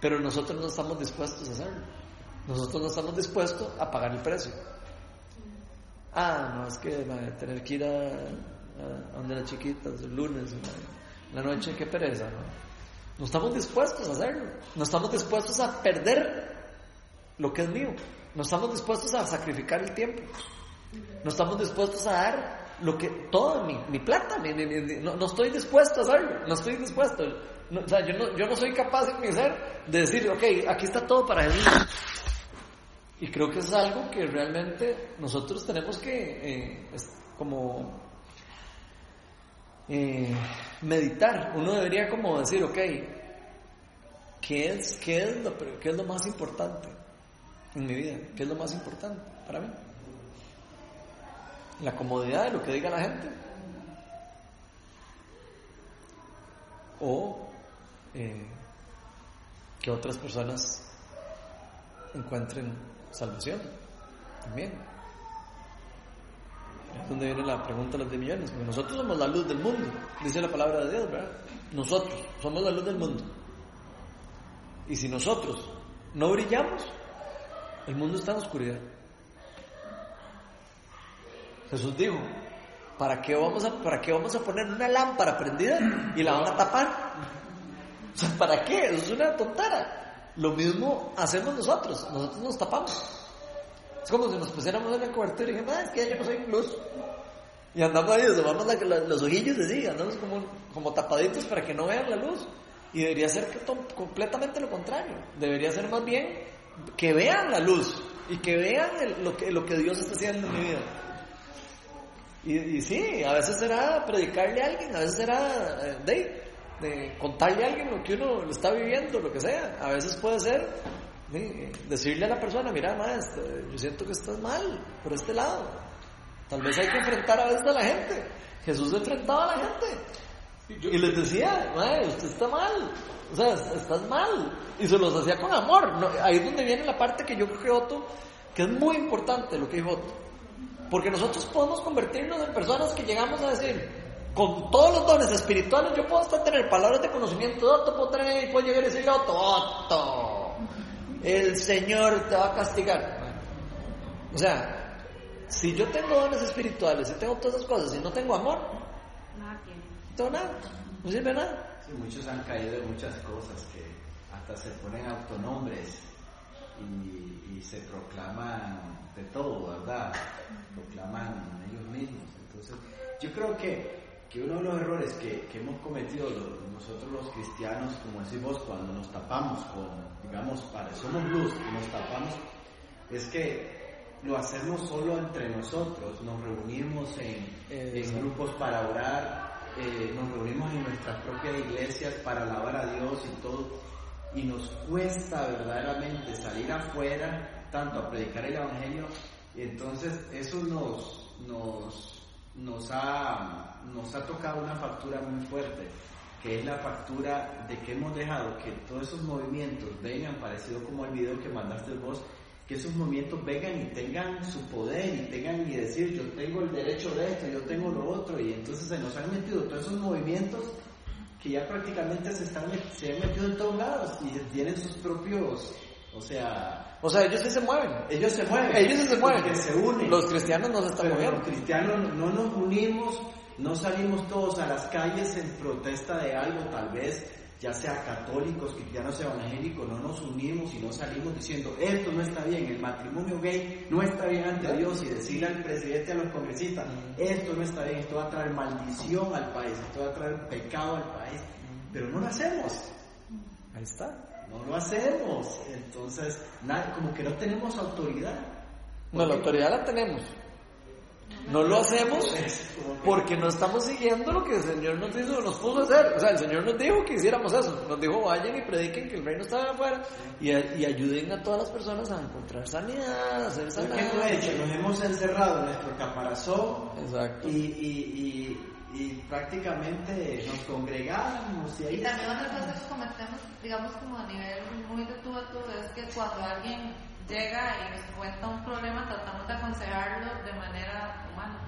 Pero nosotros no estamos dispuestos a hacerlo. Nosotros no estamos dispuestos a pagar el precio. Ah, no, es que madre, tener que ir a, a- donde las chiquitas el lunes, la noche, qué pereza, ¿no? No estamos dispuestos a hacerlo. No estamos dispuestos a perder lo que es mío. No estamos dispuestos a sacrificar el tiempo. No estamos dispuestos a dar lo que, toda mi, mi plata. no, no estoy dispuesto a hacerlo. No estoy dispuesto. O sea, yo no, yo no soy capaz en mi ser de decir, ok, aquí está todo para Jesús. Y creo que es algo que realmente nosotros tenemos que, eh, como, eh, meditar. Uno debería como decir, ok, ¿qué es, qué, es lo, ¿qué es lo más importante en mi vida? ¿Qué es lo más importante para mí? La comodidad de lo que diga la gente. O eh, que otras personas encuentren salvación también. Es donde viene la pregunta de los de millones, nosotros somos la luz del mundo, dice la palabra de Dios, ¿verdad? Nosotros somos la luz del mundo. Y si nosotros no brillamos, el mundo está en oscuridad. Jesús dijo, ¿para qué vamos a, para qué vamos a poner una lámpara prendida y la van a tapar? O sea, ¿para qué? Eso es una tontera. Lo mismo hacemos nosotros, nosotros nos tapamos. Es como si nos pusiéramos en la cobertura y dijimos, ah, es que yo no soy luz. Y andamos ahí, asomamos los ojillos así, andamos como, como tapaditos para que no vean la luz. Y debería ser completamente lo contrario. Debería ser más bien que vean la luz y que vean lo, que, lo que Dios está haciendo en mi vida. Y, y sí, a veces será predicarle a alguien, a veces será eh, de, de contarle a alguien lo que uno está viviendo, lo que sea. A veces puede ser de, decirle a la persona, mira, maestro, yo siento que estás mal por este lado. Tal vez hay que enfrentar a veces a la gente. Jesús enfrentaba a la gente. Y les decía, "Mae, usted está mal. O sea, estás mal. Y se los hacía con amor. Ahí es donde viene la parte que yo creo que Otto, que es muy importante lo que dijo Otto. Porque nosotros podemos convertirnos en personas que llegamos a decir, con todos los dones espirituales, yo puedo hasta tener palabras de conocimiento de Otto, puedo, tener, puedo llegar y decirle a Otto, Otto, el Señor te va a castigar. O sea, si yo tengo dones espirituales, si tengo todas esas cosas, y no tengo amor, Nada no tengo nada, no sirve de nada. Sí, muchos han caído en muchas cosas que hasta se ponen autonombres y, y se proclaman de todo, ¿verdad? Proclaman ellos mismos. Entonces, yo creo que, que uno de los errores que, que hemos cometido nosotros los cristianos, como decís vos, cuando nos tapamos con, digamos, para, somos luz y nos tapamos, es que lo hacemos solo entre nosotros, nos reunimos en, en grupos para orar, eh, nos reunimos en nuestras propias iglesias para alabar a Dios y todo, y nos cuesta verdaderamente salir afuera, tanto a predicar el Evangelio, entonces eso nos, nos, nos, ha, nos ha tocado una factura muy fuerte, que es la factura de que hemos dejado que todos esos movimientos vengan, parecido como el video que mandaste vos, que esos movimientos vengan y tengan su poder y tengan y decir yo tengo el derecho de esto, yo tengo lo otro y entonces se nos han metido todos esos movimientos que ya prácticamente se están se han metido en todos lados y tienen sus propios, o sea, O sea, ellos sí se mueven. ellos se mueven, Ellos sí se mueven. porque se unen. Los cristianos no se están Pero moviendo. los cristianos no nos unimos, no salimos todos a las calles en protesta de algo, tal vez ya sea católicos, cristianos evangélicos, no nos unimos y no salimos diciendo esto no está bien, el matrimonio gay no está bien ante Dios y decirle al presidente, a los congresistas, esto no está bien, esto va a traer maldición al país, esto va a traer pecado al país, pero no lo hacemos. Ahí está. No lo hacemos, entonces na- como que no tenemos autoridad. No, la autoridad la tenemos. No lo hacemos porque no estamos siguiendo lo que el Señor nos hizo, nos puso a hacer. O sea, el Señor nos dijo que hiciéramos eso. Nos dijo, vayan y prediquen que el reino está afuera y, y ayuden a todas las personas a encontrar sanidad, a ser ¿Qué hemos hecho? Nos hemos encerrado en nuestro caparazón Exacto. y, y, y, y prácticamente nos congregamos y también otra cosa que cometemos, digamos como a nivel muy de tú a tú, es que cuando alguien llega y nos cuenta un problema, tratamos de aconsejarlo de manera humana.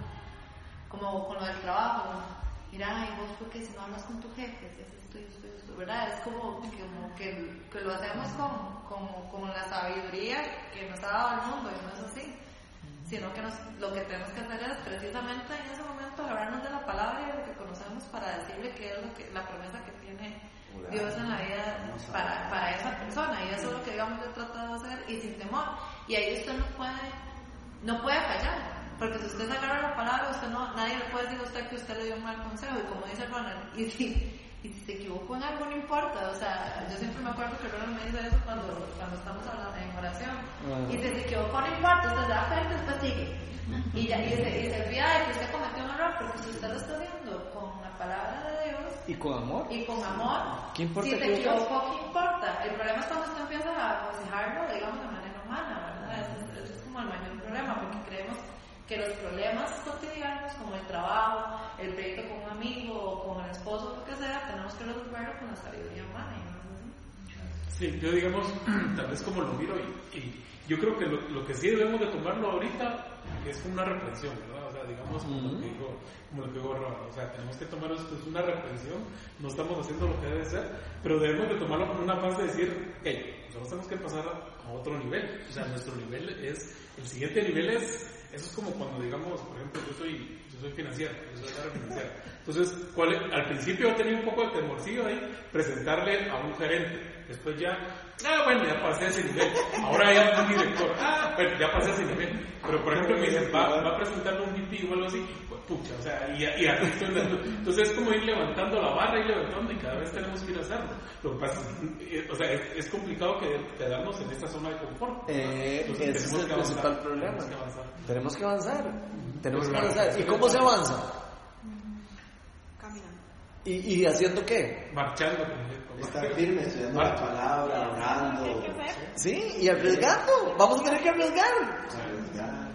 Como con lo del trabajo. Mira, y vos porque si no hablas con tu jefe, si haces esto y esto y esto, ¿verdad? Es como, como que, que lo hacemos con, como, con la sabiduría que nos ha dado el mundo y no es así. Sino que nos, lo que tenemos que hacer es precisamente en ese momento agarrarnos de la palabra y de lo que conocemos para decirle qué es lo que, la promesa que tiene Dios en la vida para, para esa persona. Y eso es lo que digamos yo he tratado de hacer y sin temor. Y ahí usted no puede, no puede fallar. Porque si usted agarra la palabra, usted no, nadie le puede decir a usted que usted le dio un mal consejo. Y como dice Ronald, y si, y si se equivocó en algo, no importa. O sea, yo siempre me acuerdo que Ronald me dice eso cuando, cuando estamos hablando en oración. Y si se equivocó, no importa, usted da frente, después sigue. Y, ya, y, se, y se olvida porque si usted lo está haciendo con la palabra de Dios, Y con amor. y con amor. ¿Qué importa Si yo- equivocó, ¿qué importa? El problema es cuando usted empieza a aconsejarlo, digamos, de manera humana, ¿verdad? Ese, ese es como el mayor problema, porque creemos que los problemas cotidianos, como el trabajo, el pleito con un amigo o con el esposo, lo que sea, tenemos que resolverlo con la sabiduría humana. no. Sí, yo digamos, [clears throat] tal vez como lo miro y, y yo creo que lo, lo que sí debemos de tomarlo ahorita es como una reprensión, ¿verdad? Digamos como, lo, que dijo, como lo que dijo Roa, o sea, tenemos que tomar esto es una reprensión, no estamos haciendo lo que debe ser, pero debemos de tomarlo como una fase de decir, ok, nosotros tenemos que pasar a otro nivel, o sea, nuestro nivel es, el siguiente nivel es, eso es como cuando digamos, por ejemplo, yo soy, yo soy financiero, yo soy área financiera, entonces, ¿cuál es? al principio tenía un poco de temorcillo ahí, presentarle a un gerente, después ya, ah, bueno, ya pasé a ese nivel, ahora ya es un director, ah, bueno, ya pasé a ese nivel, pero por ejemplo me dicen, va, va a presentarle un VP o algo así, pues, pucha, o sea, y, y aquí estoy dando- Entonces es como ir levantando la barra y levantando y cada vez tenemos que ir a hacerlo. Lo que pasa es, eh, o sea, es, es complicado que, quedarnos en esta zona de confort. Eh, ese es el que avanzar, principal problema. tenemos que avanzar. Tenemos que avanzar. Tenemos que Pues, avanzar. ¿Y cómo se avanza? Caminando. ¿Y, y haciendo qué? Marchando. Estar firme, estudiando la palabra, orando. Sí, y arriesgando. Vamos a tener que arriesgar. arriesgar.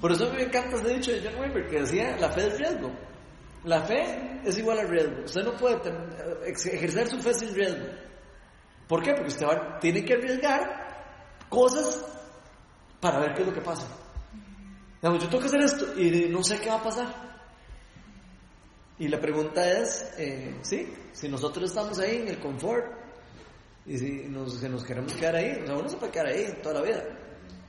Por eso me encanta ese dicho de John Weber que decía, la fe es riesgo. La fe es igual al riesgo. Usted no puede ejercer su fe sin riesgo. ¿Por qué? Porque usted va- tiene que arriesgar cosas para ver qué es lo que pasa. Digamos, yo tengo que hacer esto y no sé qué va a pasar. Y la pregunta es, eh, sí, si nosotros estamos ahí en el confort y si nos, si nos queremos quedar ahí, o sea, uno se puede quedar ahí toda la vida,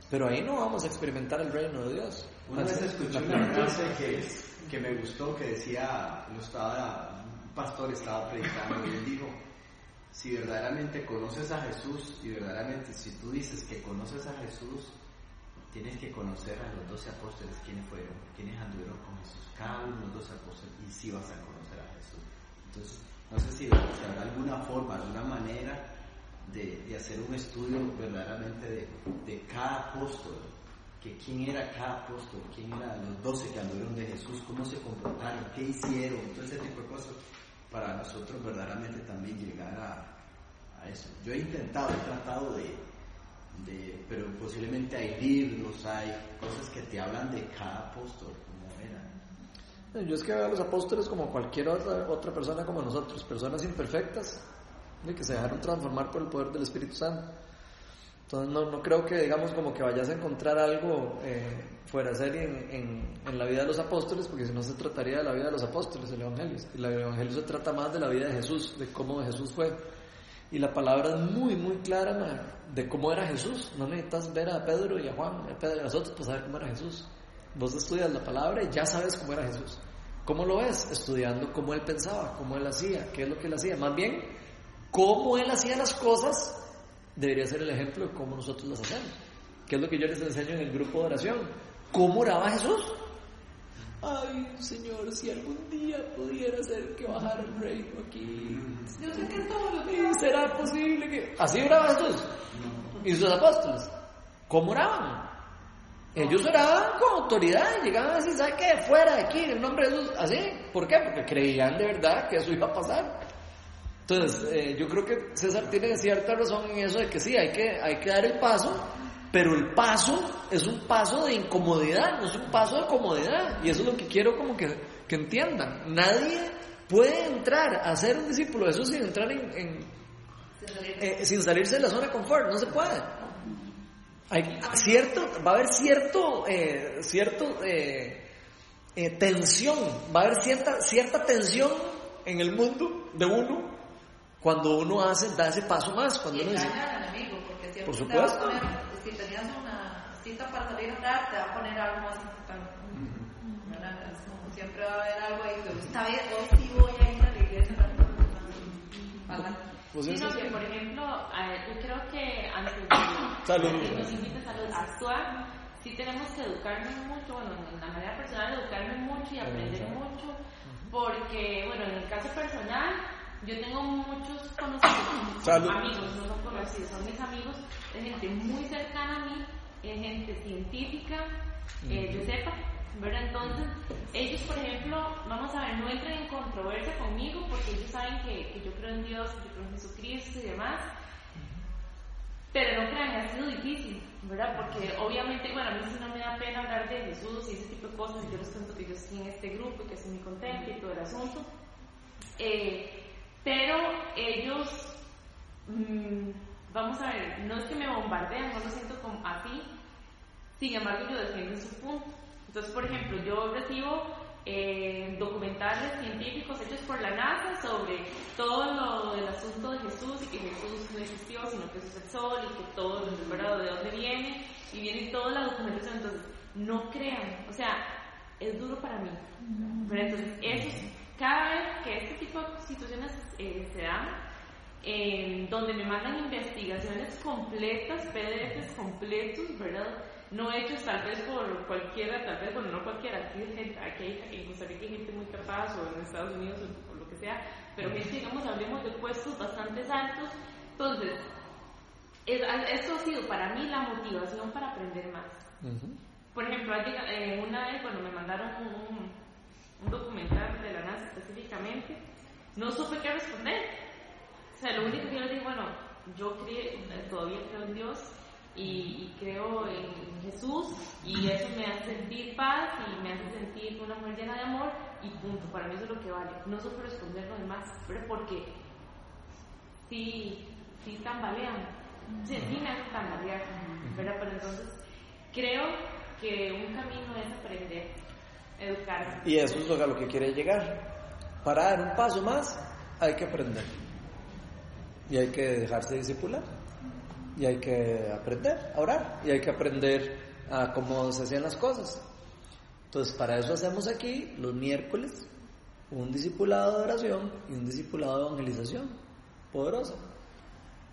pero ahí no vamos a experimentar el reino de Dios. Una vez escuché una frase que, que me gustó que decía, lo estaba, un pastor estaba predicando y él dijo, si verdaderamente conoces a Jesús y verdaderamente si tú dices que conoces a Jesús, tienes que conocer a los doce apóstoles, quiénes fueron, quiénes anduvieron con Jesús, cada uno de los doce apóstoles, y si vas a conocer a Jesús. Entonces, no sé si si habrá alguna forma, alguna manera de, de hacer un estudio verdaderamente de, de cada apóstol, que quién era cada apóstol, quién eran los doce que anduvieron de Jesús, cómo se comportaron, qué hicieron, todo ese tipo de cosas, para nosotros verdaderamente también llegar a, a eso. Yo he intentado, he tratado de, de, pero posiblemente hay libros, hay cosas que te hablan de cada apóstol, cómo era. Yo es que veo a los apóstoles como cualquier otra, otra persona como nosotros, personas imperfectas, de que se dejaron transformar por el poder del Espíritu Santo. Entonces no, no creo que digamos como que vayas a encontrar algo eh, fuera de serie en, en, en la vida de los apóstoles, porque si no se trataría de la vida de los apóstoles, el Evangelio. El Evangelio se trata más de la vida de Jesús, de cómo Jesús fue. Y la palabra es muy, muy clara ma, de cómo era Jesús. No necesitas ver a Pedro y a Juan, a Pedro y a nosotros para saber cómo era Jesús. Vos estudias la palabra y ya sabes cómo era Jesús. ¿Cómo lo ves? Estudiando cómo él pensaba, cómo él hacía, qué es lo que él hacía. Más bien, cómo él hacía las cosas debería ser el ejemplo de cómo nosotros las hacemos. ¿Qué es lo que yo les enseño en el grupo de oración? ¿Cómo oraba Jesús? Ay, Señor, si algún día pudiera ser que bajara el reino aquí. Yo sé que todos los ¿Y días. será posible que.? Así oraba Jesús. ¿Y sus apóstoles? ¿Cómo oraban? Ellos oraban con autoridad y llegaban a decir, ¿sabe qué? Fuera de aquí, en el nombre de Jesús. Así. ¿Por qué? Porque creían de verdad que eso iba a pasar. Entonces, eh, yo creo que César tiene cierta razón en eso de que sí, hay que, hay que dar el paso, pero el paso es un paso de incomodidad, no es un paso de comodidad. Y eso es lo que quiero como que, que entiendan. Nadie puede entrar a ser un discípulo de Jesús sin entrar en, eh, sin salirse de la zona de confort, no se puede. Hay cierto, va a haber cierto, eh, cierto eh, eh, tensión, va a haber cierta, cierta tensión en el mundo de uno cuando uno hace, da ese paso más, cuando uno dice, engaña al enemigo, porque siempre Por a supuesto. poner, si tenías una cita para salir a hablar, te va a poner algo más importante. Es como siempre va a haber algo ahí que esta vez hoy sí voy a ir a la iglesia. Ojalá. pues Sí, no, que por ejemplo, eh, yo creo que antes de que nos invites a los- a actuar, sí tenemos que educarnos mucho, bueno, en la manera personal, educarnos mucho y aprender mucho, porque, bueno, en el caso personal, yo tengo muchos conocidos, Salud. amigos, no son conocidos, son mis amigos, es gente muy cercana a mí, es gente científica, eh, yo sepa, ¿verdad? Entonces, ellos, por ejemplo, vamos a ver, no entran en controversia conmigo porque ellos saben que, que yo creo en Dios, que yo creo en Jesucristo y demás. Pero no crean, ha sido difícil, ¿verdad? Porque obviamente, bueno, a mí sí no me da pena hablar de Jesús y ese tipo de cosas. Yo les cuento que yo estoy en este grupo, que estoy muy contenta y todo el asunto. Eh, pero ellos, mm, vamos a ver, no es que me bombardean, no lo siento como así. Sin embargo, yo defiendo su punto. Entonces, por ejemplo, yo recibo eh, documentales científicos hechos por la NASA sobre todo lo del asunto de Jesús y que Jesús no existió, sino que Jesús es el sol y que todo lo verdad de dónde viene y viene toda la documentación. Entonces, no crean, o sea, es duro para mí. Pero entonces, eso es- cada vez que este tipo de situaciones eh, se dan, eh, donde me mandan investigaciones completas, PDFs completos, ¿verdad? no hechos tal vez por cualquiera, tal vez, bueno, no cualquiera, aquí, hay gente, aquí hay, en Costa Rica hay gente muy capaz o en Estados Unidos o, lo que sea, pero gente, digamos, hablemos de puestos bastante altos. Entonces, esto ha sido para mí la motivación para aprender más. Por ejemplo, eh, una vez cuando me mandaron un, un documental de la NASA específicamente, no supe qué responder. O sea, lo único que yo le dije, bueno, yo todavía creo en Dios y, creo en Jesús y eso me hace sentir paz y me hace sentir una mujer llena de amor y punto, para mí eso es lo que vale. No supe responder lo demás, pero porque sí, sí tambalean, sí, sí me hace tambalear, ¿verdad? Pero entonces creo que un camino es aprender, educarse. Y eso es lo que quiere llegar. Para dar un paso más hay que aprender. Y hay que dejarse discipular. Y hay que aprender a orar. Y hay que aprender a cómo se hacían las cosas. Entonces, para eso hacemos aquí los miércoles un discipulado de oración y un discipulado de evangelización poderoso.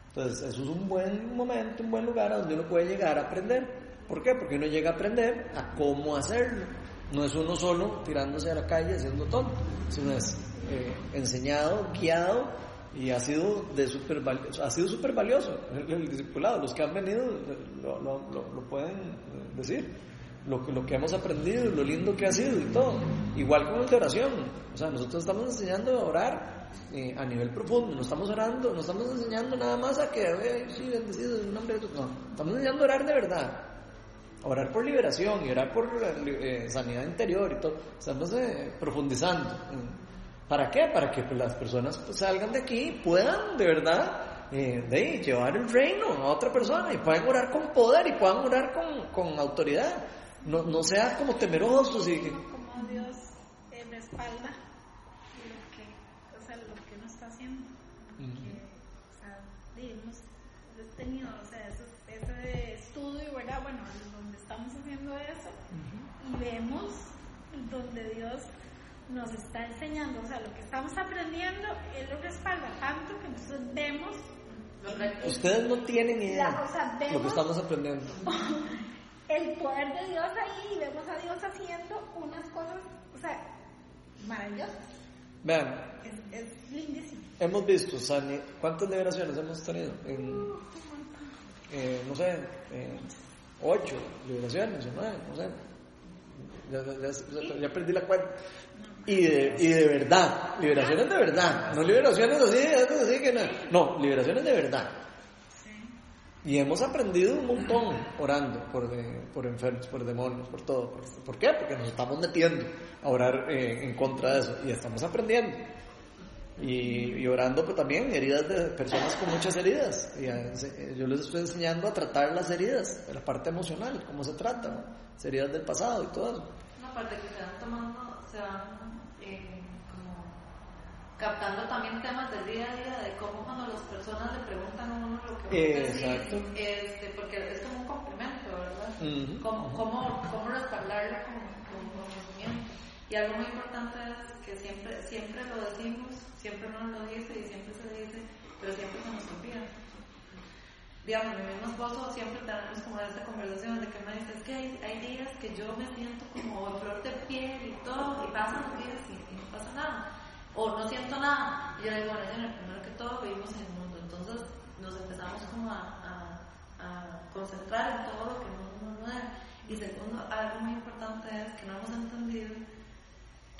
Entonces, eso es un buen momento, un buen lugar a donde uno puede llegar a aprender. ¿Por qué? Porque uno llega a aprender a cómo hacerlo. No es uno solo tirándose a la calle haciendo tonto, sino es eh, enseñado, guiado y ha sido de super ha sido súper valioso el, discipulado. Los que han venido lo, pueden decir. Lo, que hemos aprendido, lo lindo que ha sido y todo. Igual con la oración. O sea, nosotros estamos enseñando a orar eh, a nivel profundo. No estamos orando, no estamos enseñando nada más a que, sí, bendecido en nombre de No, estamos enseñando a orar de verdad orar por liberación y orar por eh, sanidad interior y todo, estamos eh, profundizando. ¿Para qué? Para que las personas pues, salgan de aquí y puedan de verdad eh, de, llevar el reino a otra persona y puedan orar con poder y puedan orar con, con autoridad. No, no sean como temerosos y... Como Dios respalda vemos donde Dios nos está enseñando, o sea, lo que estamos aprendiendo, Él lo respalda tanto que nosotros vemos. Ustedes no tienen idea de lo que estamos aprendiendo. [laughs] el poder de Dios ahí y vemos a Dios haciendo unas cosas, o sea, maravillosas. Vean, es, es lindísimo. Hemos visto, Sani, ¿cuántas liberaciones hemos tenido? En, eh, no sé, eh, ocho liberaciones, nueve, no sé. Ya, perdí la cuenta. Y de, y de verdad, liberaciones de verdad, no liberaciones así, así que no, no, liberaciones de verdad. Y hemos aprendido un montón orando por, por enfermos, por demonios, por todo. ¿Por, qué? Porque nos estamos metiendo a orar eh, en contra de eso y estamos aprendiendo. Y, orando pues, también heridas de personas con muchas heridas. Y eh, yo les estoy enseñando a tratar las heridas, la parte emocional, cómo se trata, heridas del pasado y todo eso. Una parte que se van tomando, se van eh, como captando también temas del día a día, de cómo cuando las personas le preguntan a uno lo que Exacto. este, porque es como un complemento, ¿verdad? cómo, cómo, cómo respaldarlo con, conocimiento. Y algo muy importante es que siempre, siempre lo decimos, siempre uno lo dice y siempre se dice, pero siempre se nos olvida. Digamos, mi mismo esposo siempre tenemos como esta conversación de que me dice, es que hay, días que yo me siento como flor de piel y todo, y pasan los días y, no pasa nada, o no siento nada. Y yo digo, bueno, el primero que todo vivimos en el mundo, entonces nos empezamos como a, a, concentrar en todo lo que no nos da. Y segundo, algo muy importante es que no hemos entendido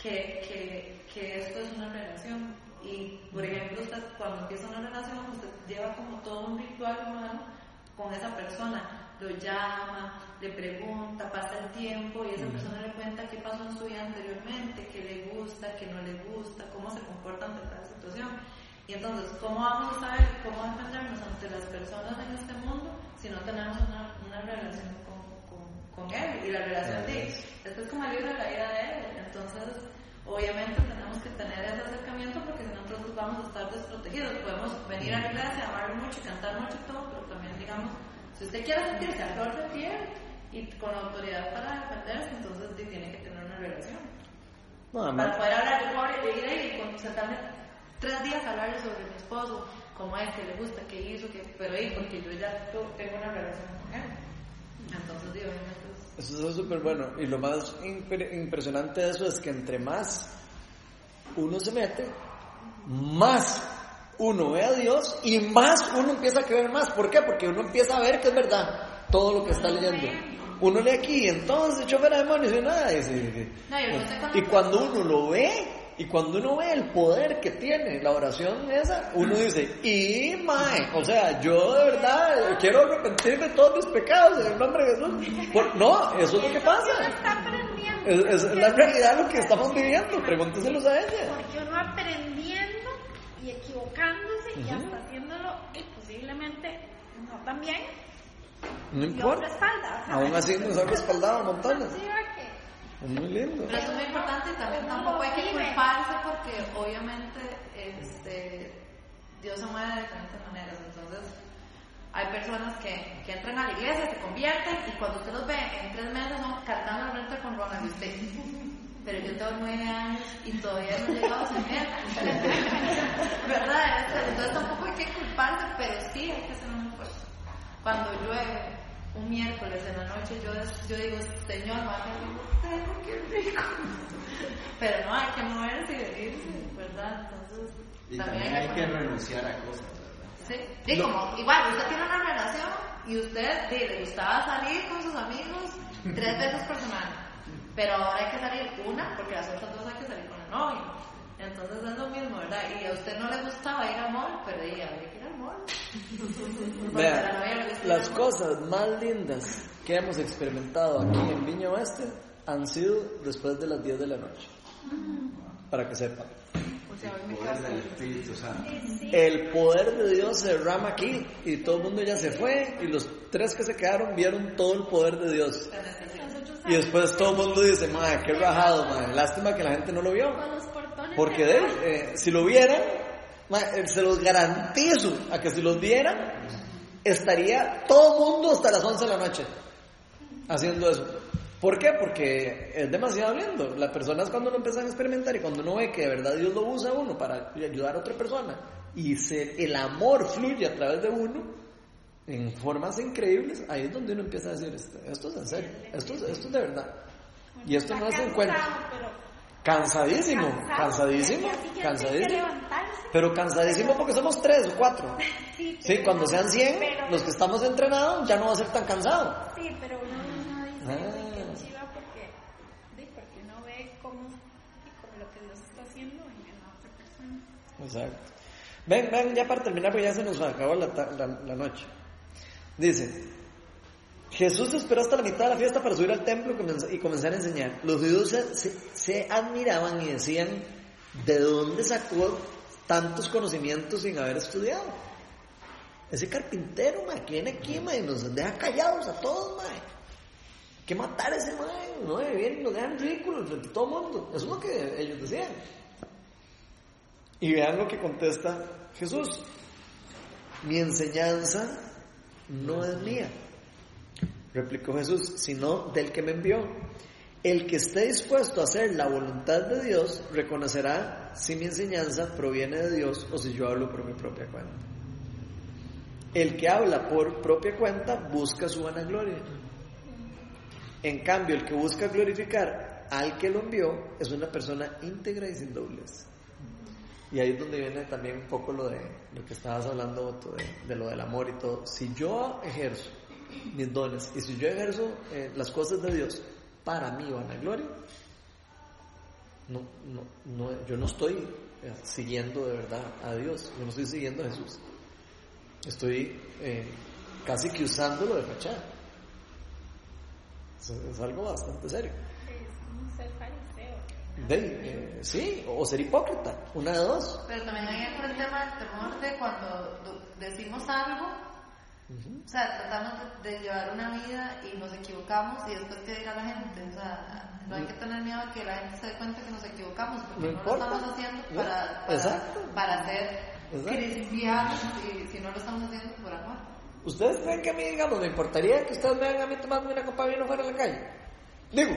que, que, que esto es una relación. Y, por ejemplo, usted cuando empieza una relación, usted lleva como todo un ritual humano con esa persona. Lo llama, le pregunta, pasa el tiempo y esa persona le cuenta qué pasó en su vida anteriormente, qué le gusta, qué no le gusta, cómo se comporta ante cada situación. Y entonces, ¿cómo vamos a saber cómo defendernos ante las personas en este mundo si no tenemos una, una relación con, con, con, él? Y la relación de, esto es como el libro de la vida de él. Entonces, Obviamente tenemos que tener ese acercamiento porque si no nosotros vamos a estar desprotegidos. Podemos venir a la iglesia, amar mucho, cantar mucho y todo, pero también digamos, si usted quiere sentirse a flor de piel y con autoridad para defenderse, entonces tiene que tener una relación. para poder hablar, yo puedo ir y sentarme tres días a hablarle sobre mi esposo, cómo es, que le gusta, qué hizo, que, pero ahí porque yo ya tengo una relación con él. Entonces sí, obviamente. Es- Eso es súper bueno. Y lo más impre- impresionante de eso es que entre más uno se mete, más uno ve a Dios y más uno empieza a creer más. ¿Por qué? Porque uno empieza a ver que es verdad todo lo que está leyendo. Uno lee aquí entonces echó fuera demonios y nada. Y, y cuando uno lo ve, y cuando uno ve el poder que tiene la oración esa, uno dice, y mae, o sea, yo de verdad quiero arrepentirme de todos mis pecados en el nombre de Jesús. Por- no, eso es lo que pasa. Es, es- la realidad lo que estamos viviendo. Pregúnteselos a ella. Porque uno aprendiendo y equivocándose y hasta haciéndolo y posiblemente no tan bien. No importa. respalda. Aún así nos ha respaldado montones. Es muy lindo. Pero eso es muy importante y también tampoco hay que culparse porque obviamente este, Dios se mueve de diferentes maneras. Entonces, hay personas que, que entran a la iglesia, se convierten y cuando usted los ve en tres meses son cargando la renta con Ronald y usted. Pero yo tengo nueve años y todavía no he llegado a ser [laughs] ¿Verdad? Entonces tampoco hay que culparse, pero sí hay que hacer un esfuerzo. Cuando llueve un miércoles en la noche, yo, yo digo, Señor, un qué rico. [laughs] Pero no, hay que moverse y venirse, ¿verdad? Entonces, Y también hay que poner- renunciar a cosas, ¿verdad? Sí, y como, igual, usted tiene una relación y usted sí, le gustaba salir con sus amigos tres veces por semana. Pero ahora hay que salir una, porque las otras dos hay que salir con el novio. Entonces es lo mismo, ¿verdad? Y a usted no le gustaba ir al mall, pero ahí habría que ir al mall. [laughs] Porque a la las cosas más lindas que hemos experimentado aquí en Viña Oeste han sido después de las 10 de la noche. Para que sepan. O sea, El poder. El poder de Dios se derrama aquí y todo el mundo ya se fue y los tres que se quedaron vieron todo el poder de Dios. Y después todo el mundo dice, madre, qué rajado, madre. Lástima que la gente no lo vio. Porque de él, eh, si lo vieran, eh, se los garantizo a que si los vieran, estaría todo el mundo hasta las 11 de la noche haciendo eso. ¿Por qué? Porque es demasiado lindo. Las personas cuando lo empiezan a experimentar y cuando uno ve que de verdad Dios lo usa a uno para ayudar a otra persona y se- el amor fluye a través de uno en formas increíbles, ahí es donde uno empieza a decir, esto, esto es en serio, esto, es- esto es de verdad. Y esto no es un cuento. Cansadísimo, cansadísimo, que cansadísimo. Pero cansadísimo porque somos tres o cuatro. [laughs] Sí, cuando sean 100, pero- los que estamos entrenados ya no va a ser tan cansado. Sí, pero uno no dice, Ah. "Uy, qué chiva", porque, sí, porque uno ve cómo, como lo que Dios está haciendo en la otra persona. Exacto. Ven, ven, ya para terminar, porque ya se nos acabó la- la noche. Dice, Jesús esperó hasta la mitad de la fiesta para subir al templo y comenz- y comenzar a enseñar. Los judíos se, admiraban y decían, ¿de dónde sacó tantos conocimientos sin haber estudiado? Ese carpintero, ma, que viene aquí, nos deja callados a todos, ma. Que matar a ese ma, no, vienen y nos dejan ridículos frente a todo el mundo. Eso es lo que ellos decían. Y vean lo que contesta Jesús. Mi enseñanza no es mía, replicó Jesús, sino del que me envió. El que esté dispuesto a hacer la voluntad de Dios reconocerá si mi enseñanza proviene de Dios o si yo hablo por mi propia cuenta. El que habla por propia cuenta busca su vanagloria. En cambio, el que busca glorificar al que lo envió es una persona íntegra y sin doblez. Y ahí es donde viene también un poco lo de lo que estabas hablando, Otto, de, de lo del amor y todo. Si yo ejerzo mis dones y si yo ejerzo eh, las cosas de Dios para mi vanagloria, no, no, no, yo no estoy eh, siguiendo de verdad a Dios, yo no estoy siguiendo a Jesús. Estoy eh, casi que usándolo de fachada. Es, es algo bastante serio. De, eh, sí, o ser hipócrita, una de dos. Pero también hay el tema del temor de cuando decimos algo, o sea, tratamos de, de llevar una vida y nos equivocamos y después qué dirá la gente. O sea, no hay que tener miedo a que la gente se dé cuenta que nos equivocamos, porque No no, lo estamos haciendo para, para, para Exacto. cristianos y si no lo estamos haciendo por amor. ¿Ustedes creen que a mí, digamos, me importaría que ustedes me vean a mí tomándome una copa de vino fuera en la calle? Digo,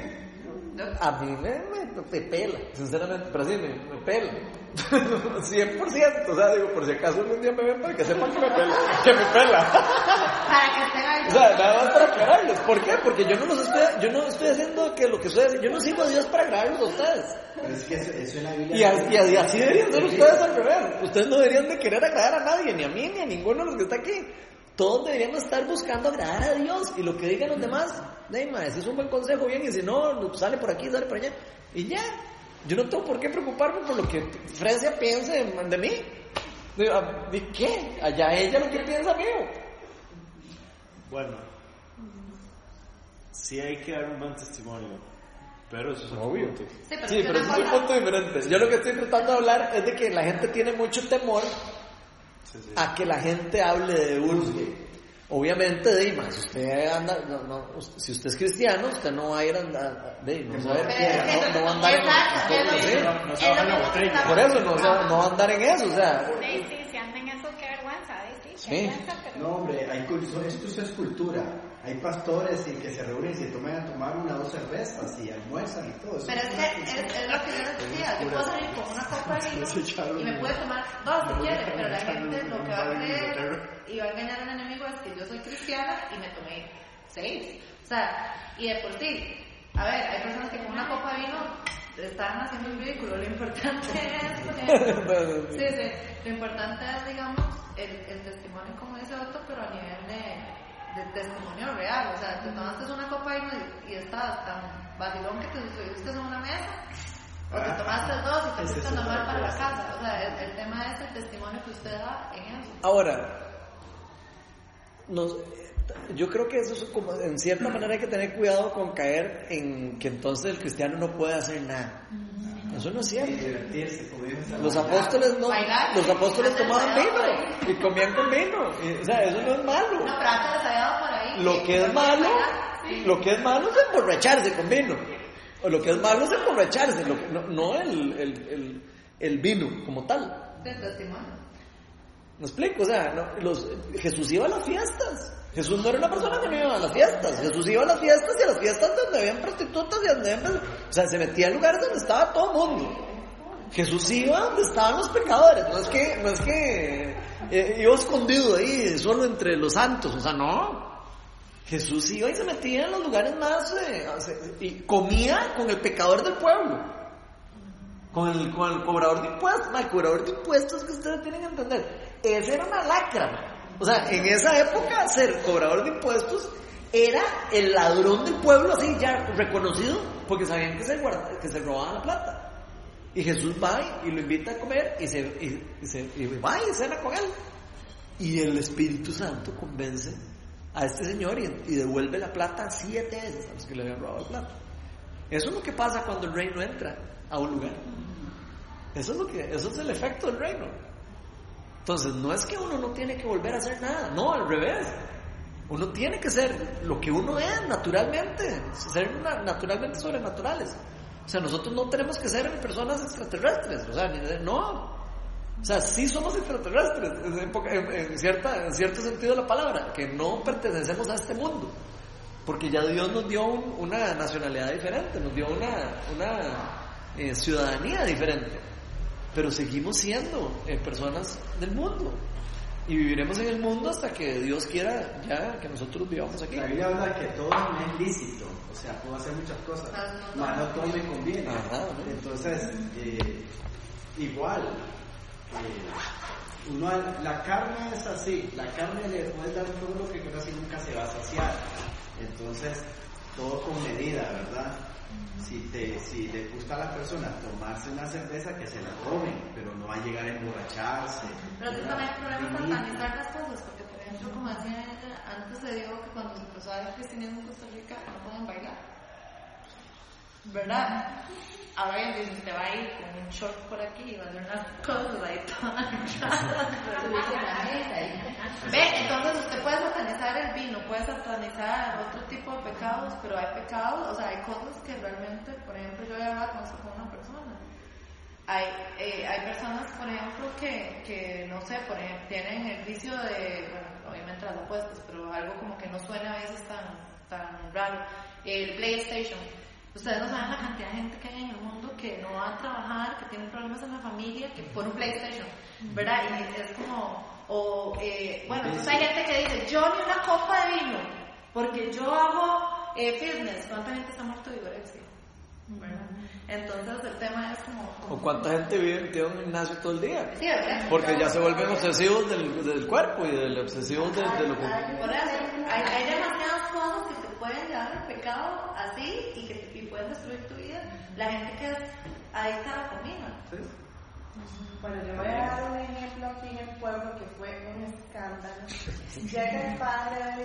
A mí me, me, me pela, sinceramente, pero sí, me, me pela. [laughs] 100%, o sea, digo, por si acaso algún día me ven para que sepan que me pela. Que me pela. Para que estén ahí. O sea, nada más para aclararles. ¿Por qué? Porque yo no los estoy, yo no estoy haciendo que lo que ustedes, yo no sigo a Dios para agradarlos a ustedes. Pero es que eso, eso en la Biblia. Y, así- y así- así deberían ser ustedes al revés. Ustedes no deberían de querer agradar a nadie, ni a mí, ni a ninguno de los que está aquí. Todos deberíamos estar buscando agradar a Dios y lo que digan los demás, Neymar, ese es un buen consejo, bien, y si no, sale por aquí, sale por allá, y ya. Yo no tengo por qué preocuparme por lo que Fresia piense de, de mí. ¿De, qué? Allá ella lo que piensa mío. Bueno, sí hay que dar un buen testimonio, pero eso es otro Obvio. punto. Sí, pero, Sí, es pero es un punto diferente. Yo lo que estoy tratando de hablar es de que la gente tiene mucho temor Sí, sí. a que la gente hable de uno. Obviamente, más, si usted anda, no, no, usted- si usted es cristiano, usted no va a ir a andar, de, no, sabe- Pero es que- no, no va a andar en- Exacto, es lo sí. mismo. no se la botella. estamos- Por eso no, no va a andar en eso, o sea, Sí, sí, si andan en eso, qué vergüenza, ¿eh? sí, qué Sí. vergüenza, pero... No, hombre, hay esto es cultura. Hay pastores y que se reúnen y se toman a tomar una o dos cervezas y almuerzan y todo. Eso Pero es que es, es lo que yo les decía, yo puedo salir con una copa de vino [laughs] y me puede tomar dos si quiere, pero la gente lo que va a creer y va a engañar al enemigo es que yo soy cristiana y me tomé seis. O sea, y de por sí, a ver, hay personas que con una copa de vino están haciendo un ridículo, lo importante es, [laughs] sí, sí, lo importante es, digamos, el, el testimonio, como dice Otto, pero a nivel de, de testimonio real. O sea, te tomaste una copa y, y estabas tan vacilón que te subiste en una mesa, o te Ah, tomaste dos y te fuiste a tomar para la casa. O sea, el, el tema es el testimonio que usted da en eso. Ahora, nos- yo creo que eso es como, en cierta manera hay que tener cuidado con caer en que entonces el cristiano no puede hacer nada. Eso no es cierto. Los apóstoles no, los apóstoles tomaban vino y comían con vino. Y, o sea, eso no es malo. Lo que es malo, lo que es malo es emborracharse con vino. O lo que es malo es emborracharse, lo que- no, no el, el, el, el vino como tal. ¿Me explico? O sea, Jesús iba a las fiestas. Jesús no era una persona que no iba a las fiestas. Jesús iba a las fiestas y a las fiestas donde habían prostitutas y donde habían... O sea, se metía en lugares donde estaba todo el mundo. Jesús iba donde estaban los pecadores. No es que, no es que eh, iba escondido ahí solo entre los santos. O sea, no. Jesús iba y se metía en los lugares más... eh, y comía con el pecador del pueblo. Con el, con el cobrador de impuestos. El cobrador de impuestos que ustedes tienen que entender. Ese era una lacra. ma. O sea, en esa época ser cobrador de impuestos era el ladrón del pueblo, así ya reconocido, porque sabían que se, guarda- que se robaban la plata. Y Jesús va y lo invita a comer y, se, y, se, va y cena con él. Y el Espíritu Santo convence a este señor y devuelve la plata siete veces a los que le habían robado la plata. Eso es lo que pasa cuando el reino entra a un lugar. Eso es lo que, eso es el efecto del reino. Entonces, no es que uno no tiene que volver a hacer nada, no, al revés. Uno tiene que ser lo que uno es naturalmente, ser na- naturalmente sobrenaturales. O sea, nosotros no tenemos que ser personas extraterrestres, o sea, no. O sea, sí somos extraterrestres, en, cierta, en cierto sentido de la palabra, que no pertenecemos a este mundo. Porque ya Dios nos dio un- una nacionalidad diferente, nos dio una, una eh, ciudadanía diferente. Pero seguimos siendo eh, personas del mundo. Y viviremos en el mundo hasta que Dios quiera ya que nosotros vivamos aquí. La Biblia habla que todo me es lícito, o sea, puedo hacer muchas cosas, mas no todo me conviene. Ajá, ¿no? Entonces, eh, igual, eh, uno, la carne es así, la carne le puedes dar todo lo que quieras y nunca se va a saciar. Entonces, todo con medida, ¿verdad? Si, te, si le gusta a la persona tomarse una cerveza, que se la tomen, pero no va a llegar a emborracharse. Pero que también el problema es satanizar las cosas, porque por ejemplo, como ella, antes se dijo que cuando a ver el cristianismo en Costa Rica no podían bailar. ¿Verdad? Ahora bien, dice, usted va a ir con un short por aquí y va a hacer unas cosas ahí todas Ve, entonces usted puede satanizar el vino, puede satanizar otro tipo de pecados, pero hay pecados, o sea, hay cosas que realmente, por ejemplo, yo hablado con, con una persona. Hay, eh, hay personas, por ejemplo, que, que no sé, por ejemplo, tienen el vicio de, bueno, obviamente las apuestas, pero algo como que no suena a veces tan, tan raro. El PlayStation. Ustedes no saben la cantidad de gente que hay en el mundo que no va a trabajar, que tiene problemas en la familia, que por un PlayStation, ¿verdad? Y es como, o, eh, bueno, entonces hay gente que dice, yo ni una copa de vino, porque yo hago eh, fitness. ¿Cuánta gente está muerto de vigorexia? ¿Verdad? Entonces el tema es como... como- ¿O cuánta gente vive metido en un gimnasio todo el día? Sí, ¿verdad? Porque ya se vuelven obsesivos del, del cuerpo y del obsesivos de, de lo que... Por eso, hay, hay demasiadas cosas que te pueden llevar al pecado así y que te, pueden destruir tu vida. La gente que es adicta a la comida. Bueno, yo voy a dar un ejemplo aquí en el pueblo que fue un escándalo. Llega el padre de la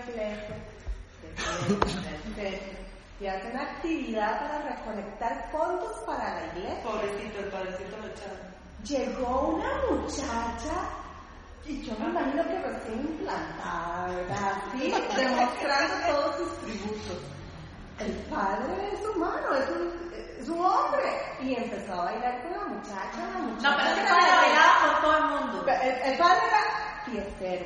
iglesia y hace una actividad para recolectar fondos para la iglesia. Pobrecito, el padrecito lo echaron. Llegó una muchacha y yo me imagino que recién implantada, ¿verdad? Demostrando todos sus tributos. El padre es humano, es un, es un hombre. Y empezó a bailar con la muchacha, la muchacha. No, pero era padre la- bailaba por todo el mundo. el, el padre era fiestero,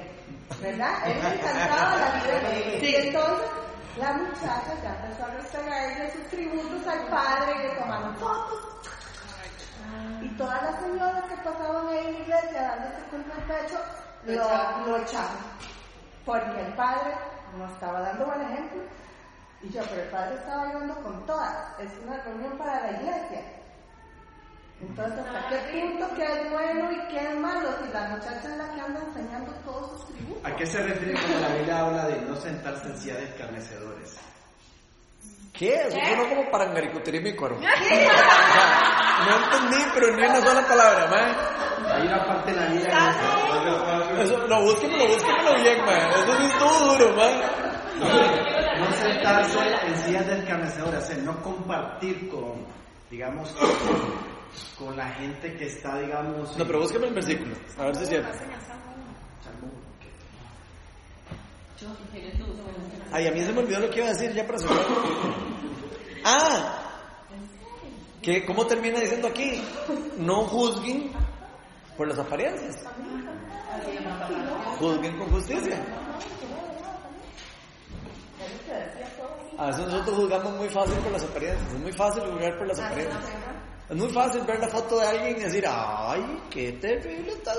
¿verdad? Él le encantaba la vida de Sí. Y entonces la muchacha ya empezó a restregarle sus tributos al padre y le tomaron fotos. Y todas las señoras que pasaban ahí en la iglesia dándose contra el pecho, Lo lo echaban. Porque el padre no estaba dando buen ejemplo. Y yo, pero el padre estaba bailando con todas. Es una reunión para la iglesia. Entonces, ¿hasta qué punto que es bueno y qué es malo? Si la muchacha es la que anda enseñando todos sus tributos. ¿A qué se refiere cuando la Biblia habla de no sentarse en silla de escarnecedores? ¿Qué? Eso suena como para mi cuero. [laughs] O sea, no entendí, pero ni una sola palabra, mae. Hay una parte en la Biblia que Eso, no, búsquemelo, búsquemelo bien, mae. Eso sí estuvo duro, mae. No sentarse en sillas de escarnecedores, o sea, no compartir con, digamos, con la gente que está, digamos... No, pero búsqueme el versículo, a ver si es cierto. Ay, a mí se me olvidó lo que iba a decir ya para cerrar. Ah, ¿qué, ¿cómo termina diciendo aquí? No juzguen por las apariencias. Juzguen con justicia. A veces nosotros juzgamos muy fácil por las apariencias. Es muy fácil juzgar por las apariencias. Es muy fácil ver la foto de alguien y decir, ay, qué terrible está.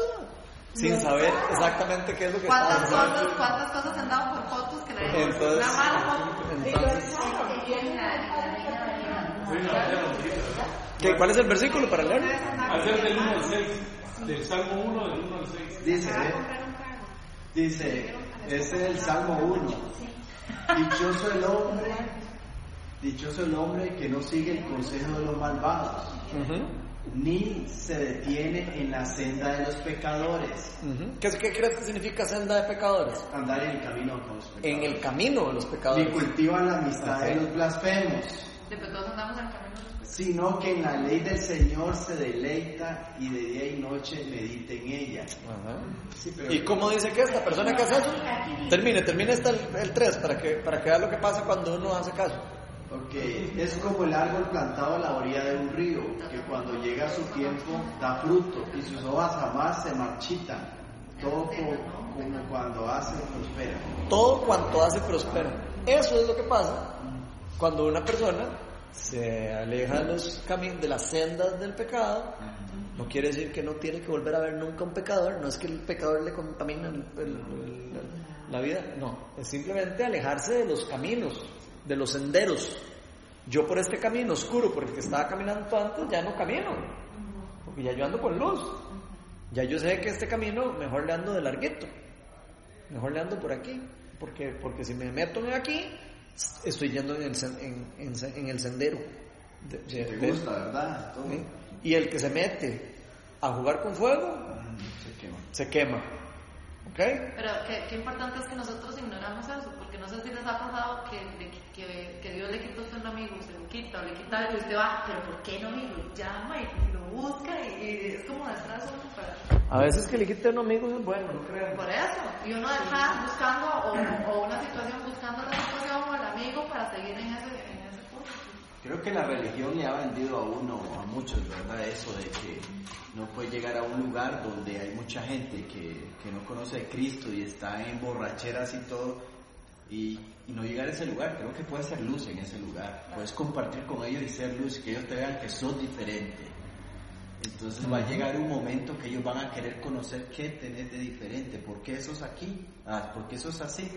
Sin saber exactamente qué es lo que está ¿Cuántas pasando. cuántas cosas han dado por fotos que dieron Entonces, una mala foto? entonces ¿qué, ¿cuál es el versículo para leer? Hacer del 1 al 6. Del Salmo 1, del 1 al 6. Dice, ¿eh? dice, ese es el Salmo 1. Dichoso el hombre, dichoso el hombre que no sigue el consejo de los malvados, Ujú, ni se detiene en la senda de los pecadores. ujú. ¿Qué, ¿Qué crees que significa senda de pecadores? Andar en el camino con los pecadores. En el camino de los Ni pecadores. cultivan la amistad de Ok. los blasfemos, De todos andamos en el camino de. Sino que en la ley del Señor se deleita y de día y noche medita en ella. Ajá. Sí, pero- ¿Y cómo dice que esta persona que hace eso? Termine, termine hasta el, el 3 para que, para que vea lo que pasa cuando uno hace caso. Porque es como el árbol plantado a la orilla de un río, que cuando llega su tiempo da fruto y sus hojas jamás se marchitan. Todo co- como cuando hace prospera. Todo cuanto hace prospera. Eso es lo que pasa cuando una persona se aleja de los caminos, de las sendas del pecado. No quiere decir que no tiene que volver a ver nunca un pecador. No es que el pecador le contamine el- el- el- la vida. No, es simplemente alejarse de los caminos, de los senderos. Yo por este camino oscuro, por el que estaba caminando antes, ya no camino. Porque ya yo ando con luz. Ya yo sé que este camino mejor le ando de larguito. Mejor le ando por aquí. Porque, porque si me meto en aquí, estoy yendo en en, en- en el sendero. de- de- Te de- gusta, ¿verdad? Todo. ¿sí? Y el que se mete a jugar con fuego, Se quema. se quema. ¿Ok? Pero qué, qué importante es que nosotros ignoramos eso, porque no sé si les ha pasado que, que, que Dios le quita a usted un amigo, se lo quita o le quita algo y usted va, pero ¿por qué no? Y lo llama y lo busca y, y es como detrás uno para... A veces que le quiten amigos es bueno, no crean. Por eso, y uno detrás buscando o, o una situación, buscando la situación o el amigo para seguir en ese, en ese punto. Creo que la religión le ha vendido a uno, a muchos, ¿verdad? Eso de que no puede llegar a un lugar donde hay mucha gente que, que no conoce a Cristo y está en borracheras y todo. Y, y no llegar a ese lugar. Creo que puedes ser luz en ese lugar. Puedes compartir con ellos y ser luz, que ellos te vean que sos diferente. Entonces va a llegar un momento que ellos van a querer conocer qué tenés de diferente, por qué sos aquí, ah, por qué sos así.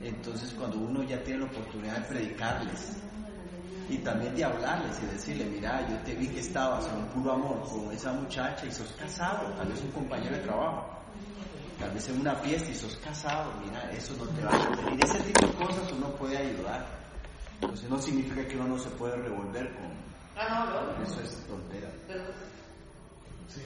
Entonces cuando uno ya tiene la oportunidad de predicarles y también de hablarles y decirle, mira, yo te vi que estabas en puro amor con esa muchacha y sos casado, tal vez un compañero de trabajo, tal vez en una fiesta y sos casado, mira, eso no te va a convenir. Ese tipo de cosas uno puede ayudar. Entonces no significa que uno no se puede revolver con... Ah, no, no. Eso es tontera. Sí.